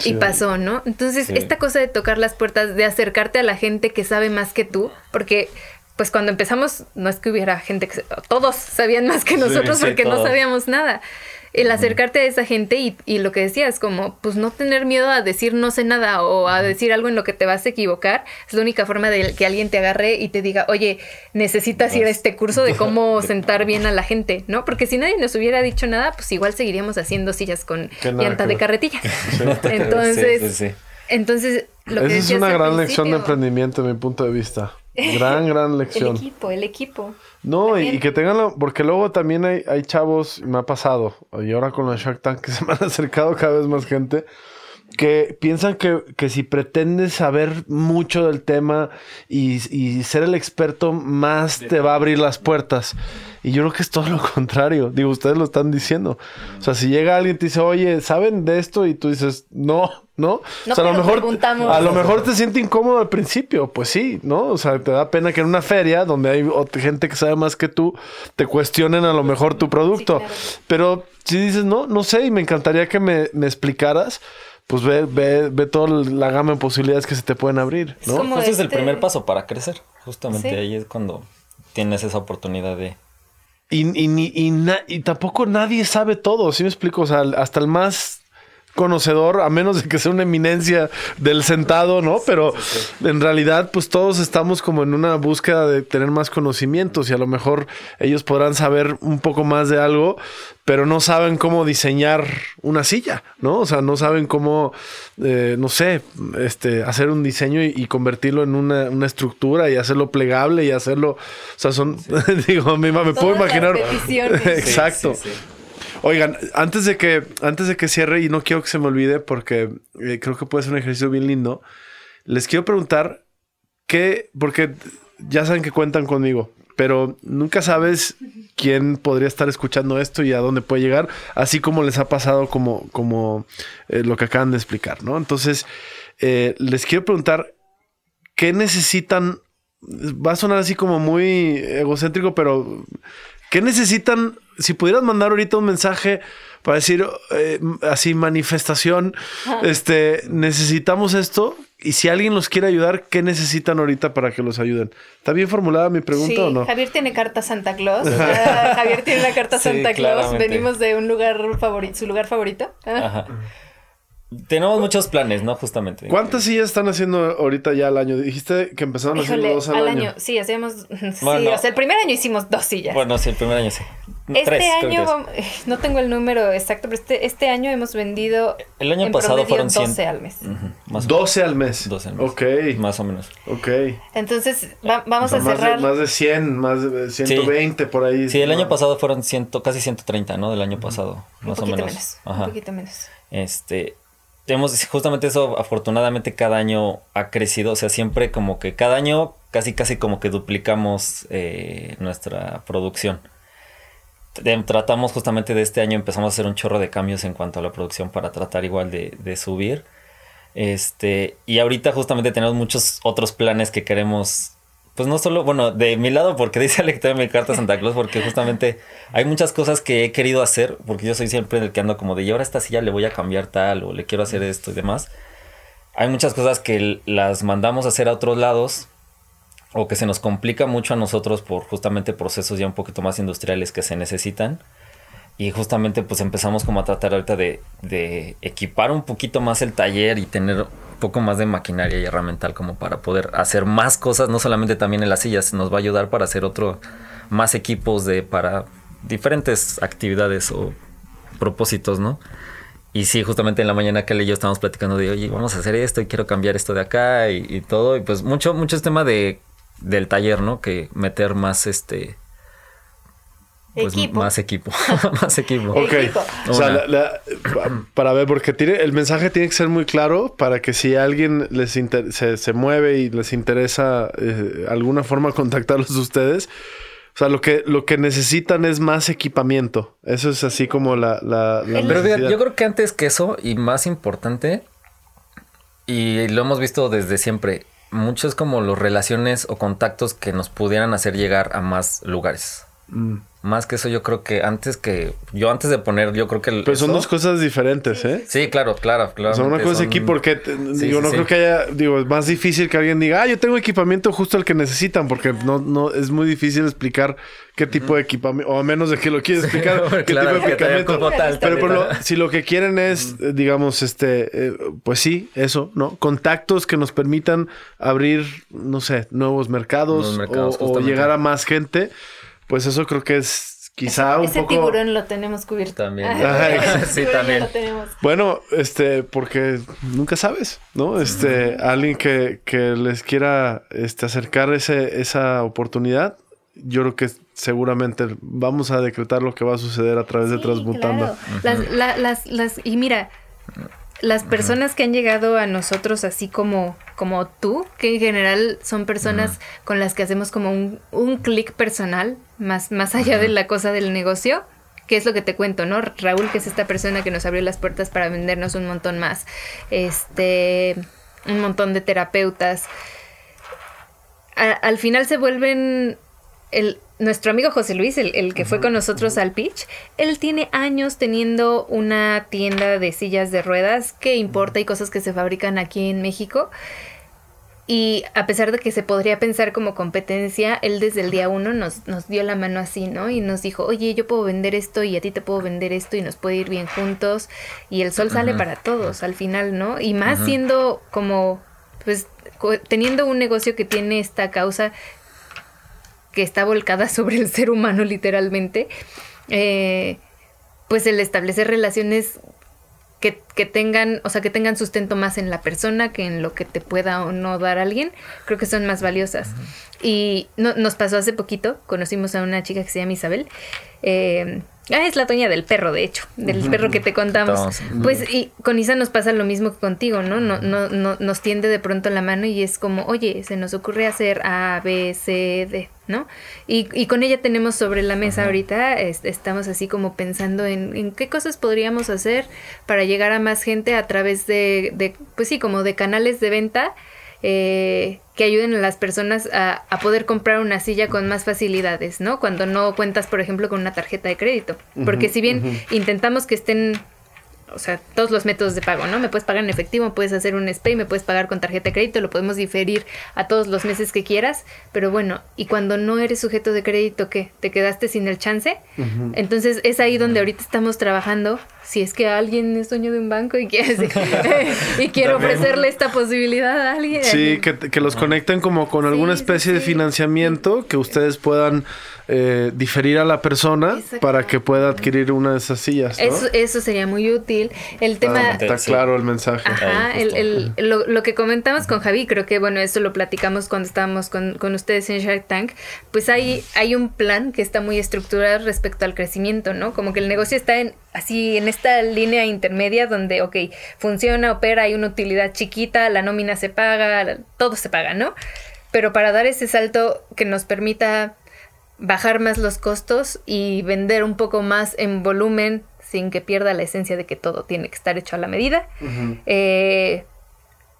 y, pasó, ¿no? Entonces, esta cosa de tocar las puertas, de acercarte a la gente que sabe más que tú, porque pues cuando empezamos no es que hubiera gente que todos sabían más que nosotros porque no sabíamos nada el acercarte a esa gente y, y, lo que decías, como pues no tener miedo a decir no sé nada o a decir algo en lo que te vas a equivocar, es la única forma de que alguien te agarre y te diga, oye, necesitas ir a este curso de cómo *laughs* sentar bien a la gente, ¿no? Porque si nadie nos hubiera dicho nada, pues igual seguiríamos haciendo sillas con llanta de carretilla. *laughs* *laughs* Entonces, entonces, lo Esa es una gran lección de emprendimiento, en mi punto de vista. Gran, gran lección. el equipo, el equipo. No, y, que tengan porque luego también hay, hay chavos, me ha pasado, y ahora con la Shark Tank que *laughs* se me han acercado cada vez más gente, que piensan que, que, si pretendes saber mucho del tema y, y, ser el experto, más te va a abrir las puertas. Y yo creo que es todo lo *laughs* contrario. Digo, ustedes lo están diciendo. O sea, si llega alguien y te dice, oye, ¿saben de esto? Y tú dices, no, ¿no? o sea, a lo mejor a lo mejor te siente incómodo al principio, pues sí, ¿no? O sea, te da pena que en una feria donde hay gente que sabe más que tú, te cuestionen a lo mejor tu producto. Pero si dices, no, no sé, y me encantaría que me, me explicaras pues ve, ve, ve toda la gama de posibilidades que se te pueden abrir, ¿no? Es Ese es el este primer paso para crecer. Justamente ahí es cuando tienes esa oportunidad de... Y, y, y, y, tampoco nadie sabe todo, ¿sí me explico? O sea, hasta el más conocedor, a menos de que sea una eminencia del sentado, ¿no? Pero en realidad, pues todos estamos como en una búsqueda de tener más conocimientos y a lo mejor ellos podrán saber un poco más de algo, pero no saben cómo diseñar una silla, ¿no? O sea, no saben cómo, eh, no sé, este, hacer un diseño y, convertirlo en una, una, estructura y hacerlo plegable y hacerlo, o sea, son, *laughs* digo, me, me puedo imaginar. *laughs* Exacto. Oigan, antes de que antes de que cierre y no quiero que se me olvide porque eh, creo que puede ser un ejercicio bien lindo, les quiero preguntar qué porque ya saben que cuentan conmigo, pero nunca sabes quién podría estar escuchando esto y a dónde puede llegar, así como les ha pasado como como eh, lo que acaban de explicar, ¿no? Entonces, eh, les quiero preguntar qué necesitan va a sonar así como muy egocéntrico, pero ¿qué necesitan si pudieras mandar ahorita un mensaje para decir eh, así manifestación, este necesitamos esto y si alguien los quiere ayudar, ¿qué necesitan ahorita para que los ayuden? ¿Está bien formulada mi pregunta o no? Javier tiene carta Santa Claus. *laughs* Javier tiene una carta Santa Claus. Venimos de un lugar favorito, su lugar favorito. Ajá. Tenemos muchos planes, ¿no? Justamente. ¿Cuántas sillas están haciendo ahorita ya al año? Dijiste que empezaron a hacer dos al, año. Sí, hacíamos. *laughs* sí, o sea, el primer año hicimos dos sillas. Bueno, sí, el primer año sí. Este año, no tengo el número exacto, pero este, este año hemos vendido. El año pasado fueron 12 al mes. 12 al mes. 12 al mes. Ok. Más o menos. Ok. Entonces, vamos a cerrar. más de 100, más de 120 por ahí. Sí, el año pasado fueron ciento, casi 130, ¿no? Del año pasado. Más o menos. menos. Un poquito menos. Este tenemos justamente eso, afortunadamente cada año ha crecido, o sea, siempre como que cada año casi casi como que duplicamos eh, nuestra producción. Tratamos justamente de este año, empezamos a hacer un chorro de cambios en cuanto a la producción para tratar igual de, de subir. Este, y ahorita justamente tenemos muchos otros planes que queremos pues no solo, bueno, de mi lado, porque dice lector mi carta Santa Claus, porque justamente hay muchas cosas que he querido hacer, porque yo soy siempre el que ando como de, y ahora esta silla le voy a cambiar tal, o le quiero hacer esto y demás. Hay muchas cosas que las mandamos a hacer a otros lados, o que se nos complica mucho a nosotros por justamente procesos ya un poquito más industriales que se necesitan. Y justamente pues empezamos como a tratar ahorita de, equipar un poquito más el taller y tener poco más de maquinaria y herramental como para poder hacer más cosas, no solamente también en las sillas, nos va a ayudar para hacer otro, más equipos de, para diferentes actividades o propósitos, ¿no? Y sí, justamente en la mañana que y yo estábamos platicando de, oye, vamos a hacer esto y quiero cambiar esto de acá y, y todo. Y pues mucho, mucho es tema de, del taller, ¿no? Que meter más este pues más equipo. más equipo. *laughs* Ok. O sea, para ver, porque tiene, el mensaje tiene que ser muy claro para que si alguien les se, se, mueve y les interesa eh, alguna forma contactarlos a ustedes. O sea, lo que, lo que necesitan es más equipamiento. Eso es así como la... la, Pero yo creo que antes que eso, y más importante, y lo hemos visto desde siempre, muchos como los relaciones o contactos que nos pudieran hacer llegar a más lugares. Mm. Más que eso, yo creo que antes que. Yo antes de poner, yo creo que. Pero son dos cosas diferentes, ¿eh? Sí, claro, claro, claro. Son una cosa aquí porque. digo, no creo que haya. Digo, es más difícil que alguien diga, ah, yo tengo equipamiento justo el que necesitan, porque no, no es muy difícil explicar qué tipo de equipamiento. O a menos de que lo quieras explicar, *laughs* qué tipo de equipamiento. Pero, si lo que quieren es, digamos, este. Eh, pues sí, eso, ¿no? Contactos que nos permitan abrir, no sé, nuevos mercados, o llegar a más gente pues eso creo que es quizá un poco... Ese tiburón lo tenemos cubierto. También. sí, también. Bueno, este, porque nunca sabes, ¿no? Este, alguien que, que, les quiera este, acercar ese, esa oportunidad, yo creo que seguramente vamos a decretar lo que va a suceder a través de Transmutando. las, las, las, y mira, las personas que han llegado a nosotros así como, como tú, que en general son personas con las que hacemos como un, un clic personal, más, más allá de la cosa del negocio, que es lo que te cuento, ¿no? Raúl, que es esta persona que nos abrió las puertas para vendernos un montón más, este, un montón de terapeutas. al final se vuelven el, nuestro amigo José Luis, el, que fue con nosotros al pitch, él tiene años teniendo una tienda de sillas de ruedas que importa y cosas que se fabrican aquí en México. Y a pesar de que se podría pensar como competencia, él desde el día uno nos, nos dio la mano así, ¿no? Y nos dijo, oye, yo puedo vender esto y a ti te puedo vender esto y nos puede ir bien juntos. Y el sol sale para todos al final, ¿no? Y más siendo como, pues, teniendo un negocio que tiene esta causa que está volcada *laughs* sobre el ser humano literalmente, eh, pues el establecer relaciones que, que, tengan, o sea, que tengan sustento más en la persona que en lo que te pueda o no dar alguien, creo que son más valiosas. Y no, nos pasó hace poquito, conocimos a una chica que se llama Isabel, eh, Ah, es la doña del perro, de hecho, del perro que te contamos. Pues y con Isa nos pasa lo mismo que contigo, ¿no? No, no, no Nos tiende de pronto la mano y es como, oye, se nos ocurre hacer A, B, C, D, ¿no? Y, y con ella tenemos sobre la mesa ahorita, estamos así como pensando en, en, qué cosas podríamos hacer para llegar a más gente a través de, de pues sí, como de canales de venta eh, que ayuden a las personas a, a, poder comprar una silla con más facilidades, ¿no? Cuando no cuentas, por ejemplo, con una tarjeta de crédito. Porque si bien intentamos que estén o sea, todos los métodos de pago, ¿no? Me puedes pagar en efectivo, puedes hacer un SPAY, me puedes pagar con tarjeta de crédito, lo podemos diferir a todos los meses que quieras, pero bueno, y cuando no eres sujeto de crédito, ¿qué? ¿Te quedaste sin el chance? Entonces es ahí donde ahorita estamos trabajando. Si es que alguien es dueño de un banco y quiere, *laughs* y quiere ofrecerle esta posibilidad a alguien. Sí, que, que los conecten como con alguna especie de financiamiento que ustedes puedan eh, diferir a la persona para que pueda adquirir una de esas sillas. Eso, eso sería muy útil. El tema... está claro el mensaje. Ajá, el, lo, lo, que comentamos con Javi, creo que bueno, eso lo platicamos cuando estábamos con, con, ustedes en Shark Tank, pues hay, hay un plan que está muy estructurado respecto al crecimiento, ¿no? Como que el negocio está en así en esta línea intermedia donde, ok, funciona, opera, hay una utilidad chiquita, la nómina se paga, todo se paga, ¿no? Pero para dar ese salto que nos permita bajar más los costos y vender un poco más en volumen sin que pierda la esencia de que todo tiene que estar hecho a la medida. Eh,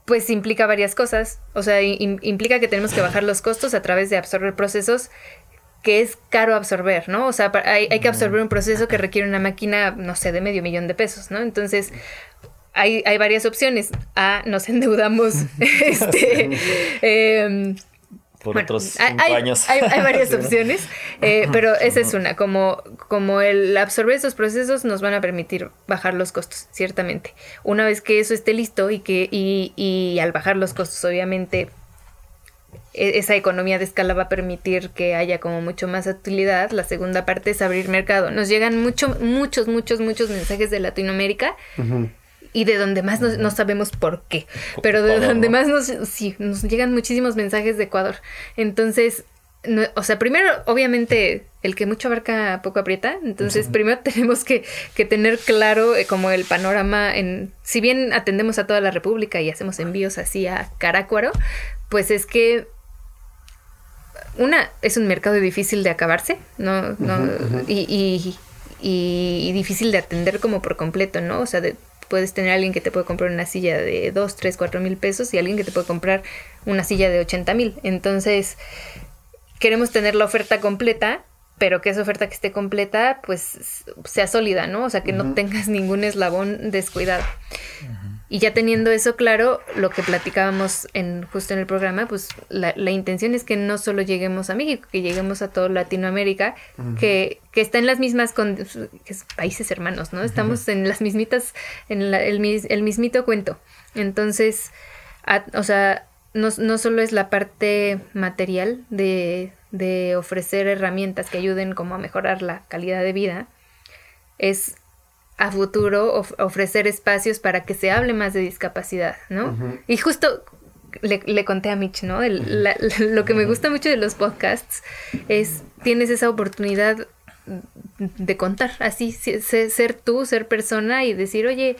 pues implica varias cosas. O sea, implica que tenemos que bajar los costos a través de absorber procesos que es caro absorber, ¿no? O sea, hay, hay, que absorber un proceso que requiere una máquina, no sé, de medio millón de pesos, ¿no? Entonces, hay, hay varias opciones. A, nos endeudamos, *laughs* *laughs* este, em, por otros hay, años. Hay, varias *laughs* opciones, eh, pero esa es una. Como, como el absorber esos procesos nos van a permitir bajar los costos, ciertamente. Una vez que eso esté listo y que y, y al bajar los costos, obviamente esa economía de escala va a permitir que haya como mucho más utilidad. La segunda parte es abrir mercado. Nos llegan mucho, muchos, muchos, muchos mensajes de Latinoamérica y de donde más no sabemos por qué, pero de donde más nos, sí, nos llegan muchísimos mensajes de Ecuador. Entonces, o sea, primero, obviamente, el que mucho abarca poco aprieta, entonces primero *laughs* tenemos que, que tener claro eh, como el panorama en, si bien atendemos a toda la República y hacemos envíos así a Carácuaro, pues es que una, es un mercado difícil de acabarse, ¿no? no y, y, y, difícil de atender como por completo, ¿no? O sea, de, puedes tener alguien que te puede comprar una silla de 2, 3, 4 mil pesos y alguien que te puede comprar una silla de 80 mil. Entonces, queremos tener la oferta completa, pero que esa oferta que esté completa, pues sea sólida, ¿no? O sea, que no tengas ningún eslabón descuidado. Y ya teniendo eso claro, lo que platicábamos en, justo en el programa, pues la, la intención es que no solo lleguemos a México, que lleguemos a toda Latinoamérica, que, que está en las mismas con, países hermanos, ¿no? Estamos en las mismitas, en el, el, mismito cuento. Entonces, o sea, no, no solo es la parte material de, de ofrecer herramientas que ayuden como a mejorar la calidad de vida, es a futuro ofrecer espacios para que se hable más de discapacidad, ¿no? Y justo le, conté a Mitch, ¿no? *laughs* lo que me gusta mucho de los podcasts es tienes esa oportunidad de contar, así, ser, tú, ser persona y decir, oye,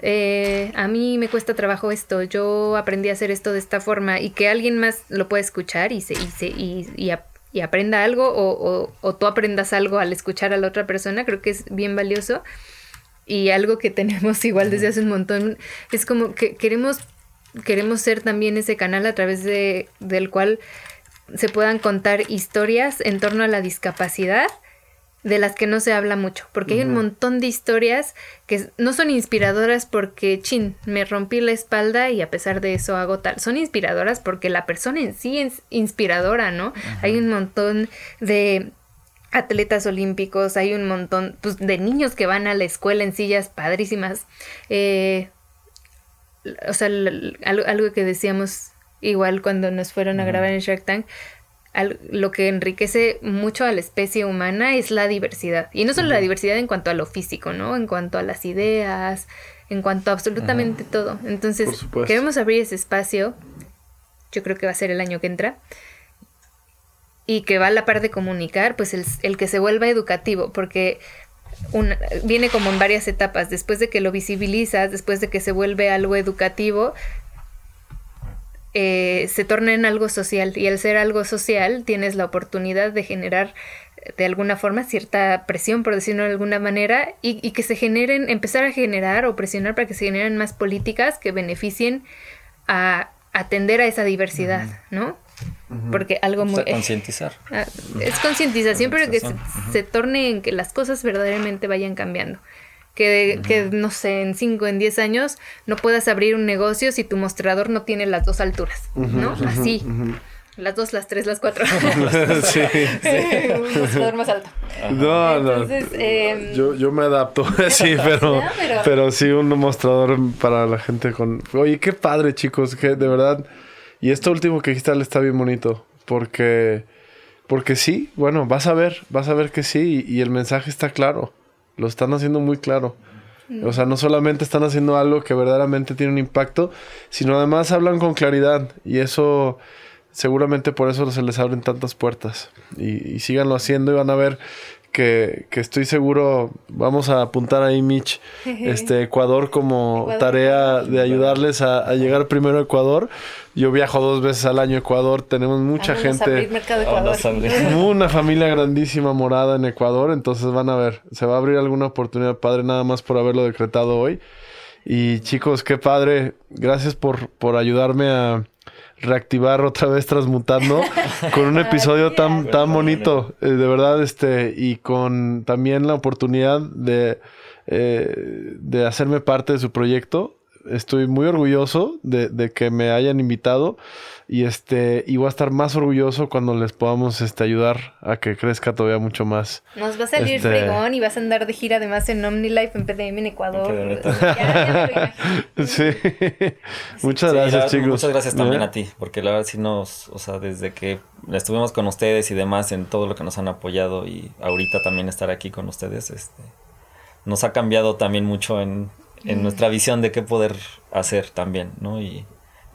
eh, a mí me cuesta trabajo esto, yo aprendí a hacer esto de esta forma y que alguien más lo pueda escuchar y, se, y, se, y, y, aprenda algo o, o, o, tú aprendas algo al escuchar a la otra persona, creo que es bien valioso y algo que tenemos *laughs* igual desde hace un montón es como que queremos queremos ser también ese canal a través de del cual se puedan contar historias en torno a la discapacidad de las que no se habla mucho, porque hay un montón de historias que no son inspiradoras porque, chin, me rompí la espalda y a pesar de eso hago tal, son inspiradoras porque la persona en sí es inspiradora, ¿no? Hay un montón de atletas olímpicos, hay un montón pues, de niños que van a la escuela en sillas padrísimas. Eh, o sea, algo, que decíamos igual cuando nos fueron a grabar en Shark Tank, lo que enriquece mucho a la especie humana es la diversidad. Y no solo la diversidad en cuanto a lo físico, ¿no? En cuanto a las ideas, en cuanto a absolutamente todo. Entonces, queremos abrir ese espacio. Yo creo que va a ser el año que entra y que va a la par de comunicar, pues el, que se vuelva educativo, porque viene como en varias etapas, después de que lo visibilizas, después de que se vuelve algo educativo, eh, se torna en algo social. Y al ser algo social tienes la oportunidad de generar de alguna forma cierta presión, por decirlo de alguna manera, y, y que se generen, empezar a generar o presionar para que se generen más políticas que beneficien a atender a esa diversidad, ¿no? Porque algo muy... *laughs* concientizar. Ah, es concientización, pero que se, torne en que las cosas verdaderamente vayan cambiando. Que, que, no sé, en 5, en 10 años no puedas abrir un negocio si tu mostrador no tiene las dos alturas, ¿no? Así. Las dos, las tres, las cuatro. *laughs* *laughs* sí, Un mostrador más alto. No, no. Em, yo, yo me adapto, sí, pero, pero sí un mostrador para la gente con... Oye, qué padre, chicos, que de verdad y esto último que dijiste está bien bonito, porque, porque sí, bueno, vas a ver, vas a ver que sí, y, el mensaje está claro, lo están haciendo muy claro. O sea, no solamente están haciendo algo que verdaderamente tiene un impacto, sino además hablan con claridad, y eso seguramente por eso se les abren tantas puertas. Y, y síganlo haciendo y van a ver que, estoy seguro vamos a apuntar ahí, Mitch, *laughs* este Ecuador como tarea de ayudarles a, llegar primero a Ecuador. Yo viajo dos veces al año a Ecuador, tenemos mucha gente. *laughs* Una familia grandísima morada en Ecuador, entonces van a ver, se va a abrir alguna oportunidad padre nada más por haberlo decretado hoy. Y chicos, qué padre, gracias por, por ayudarme a, reactivar otra vez transmutando *laughs* con un episodio tan, tan bonito, eh, de verdad, este, y con también la oportunidad de, eh, de hacerme parte de su proyecto. Estoy muy orgulloso de, de que me hayan invitado y este y voy a estar más orgulloso cuando les podamos este ayudar a que crezca todavía mucho más. Nos va a salir este... fregón y vas a andar de gira además en OmniLife en PDM en Ecuador. *laughs* sí. muchas gracias, chicos. Muchas gracias también a ti, porque la verdad sí nos, o sea, desde que estuvimos con ustedes y demás en todo lo que nos han apoyado y ahorita también estar aquí con ustedes, este nos ha cambiado también mucho en, en nuestra visión de qué poder hacer también, ¿no? Y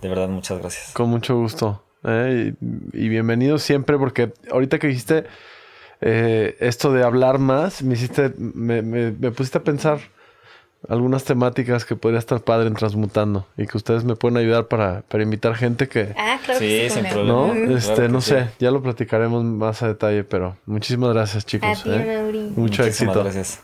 de verdad, muchas gracias. Con mucho gusto. ¿eh? Y, bienvenido siempre, porque ahorita que dijiste eh, esto de hablar más, me hiciste, me, me, pusiste a pensar algunas temáticas que podría estar padre en Transmutando y que ustedes me pueden ayudar para, para invitar gente que... Ah, claro sí, sin problema. ¿no? Este, no sé, ya lo platicaremos más a detalle, pero muchísimas gracias chicos. A ti, ¿eh? Mucho éxito. Gracias.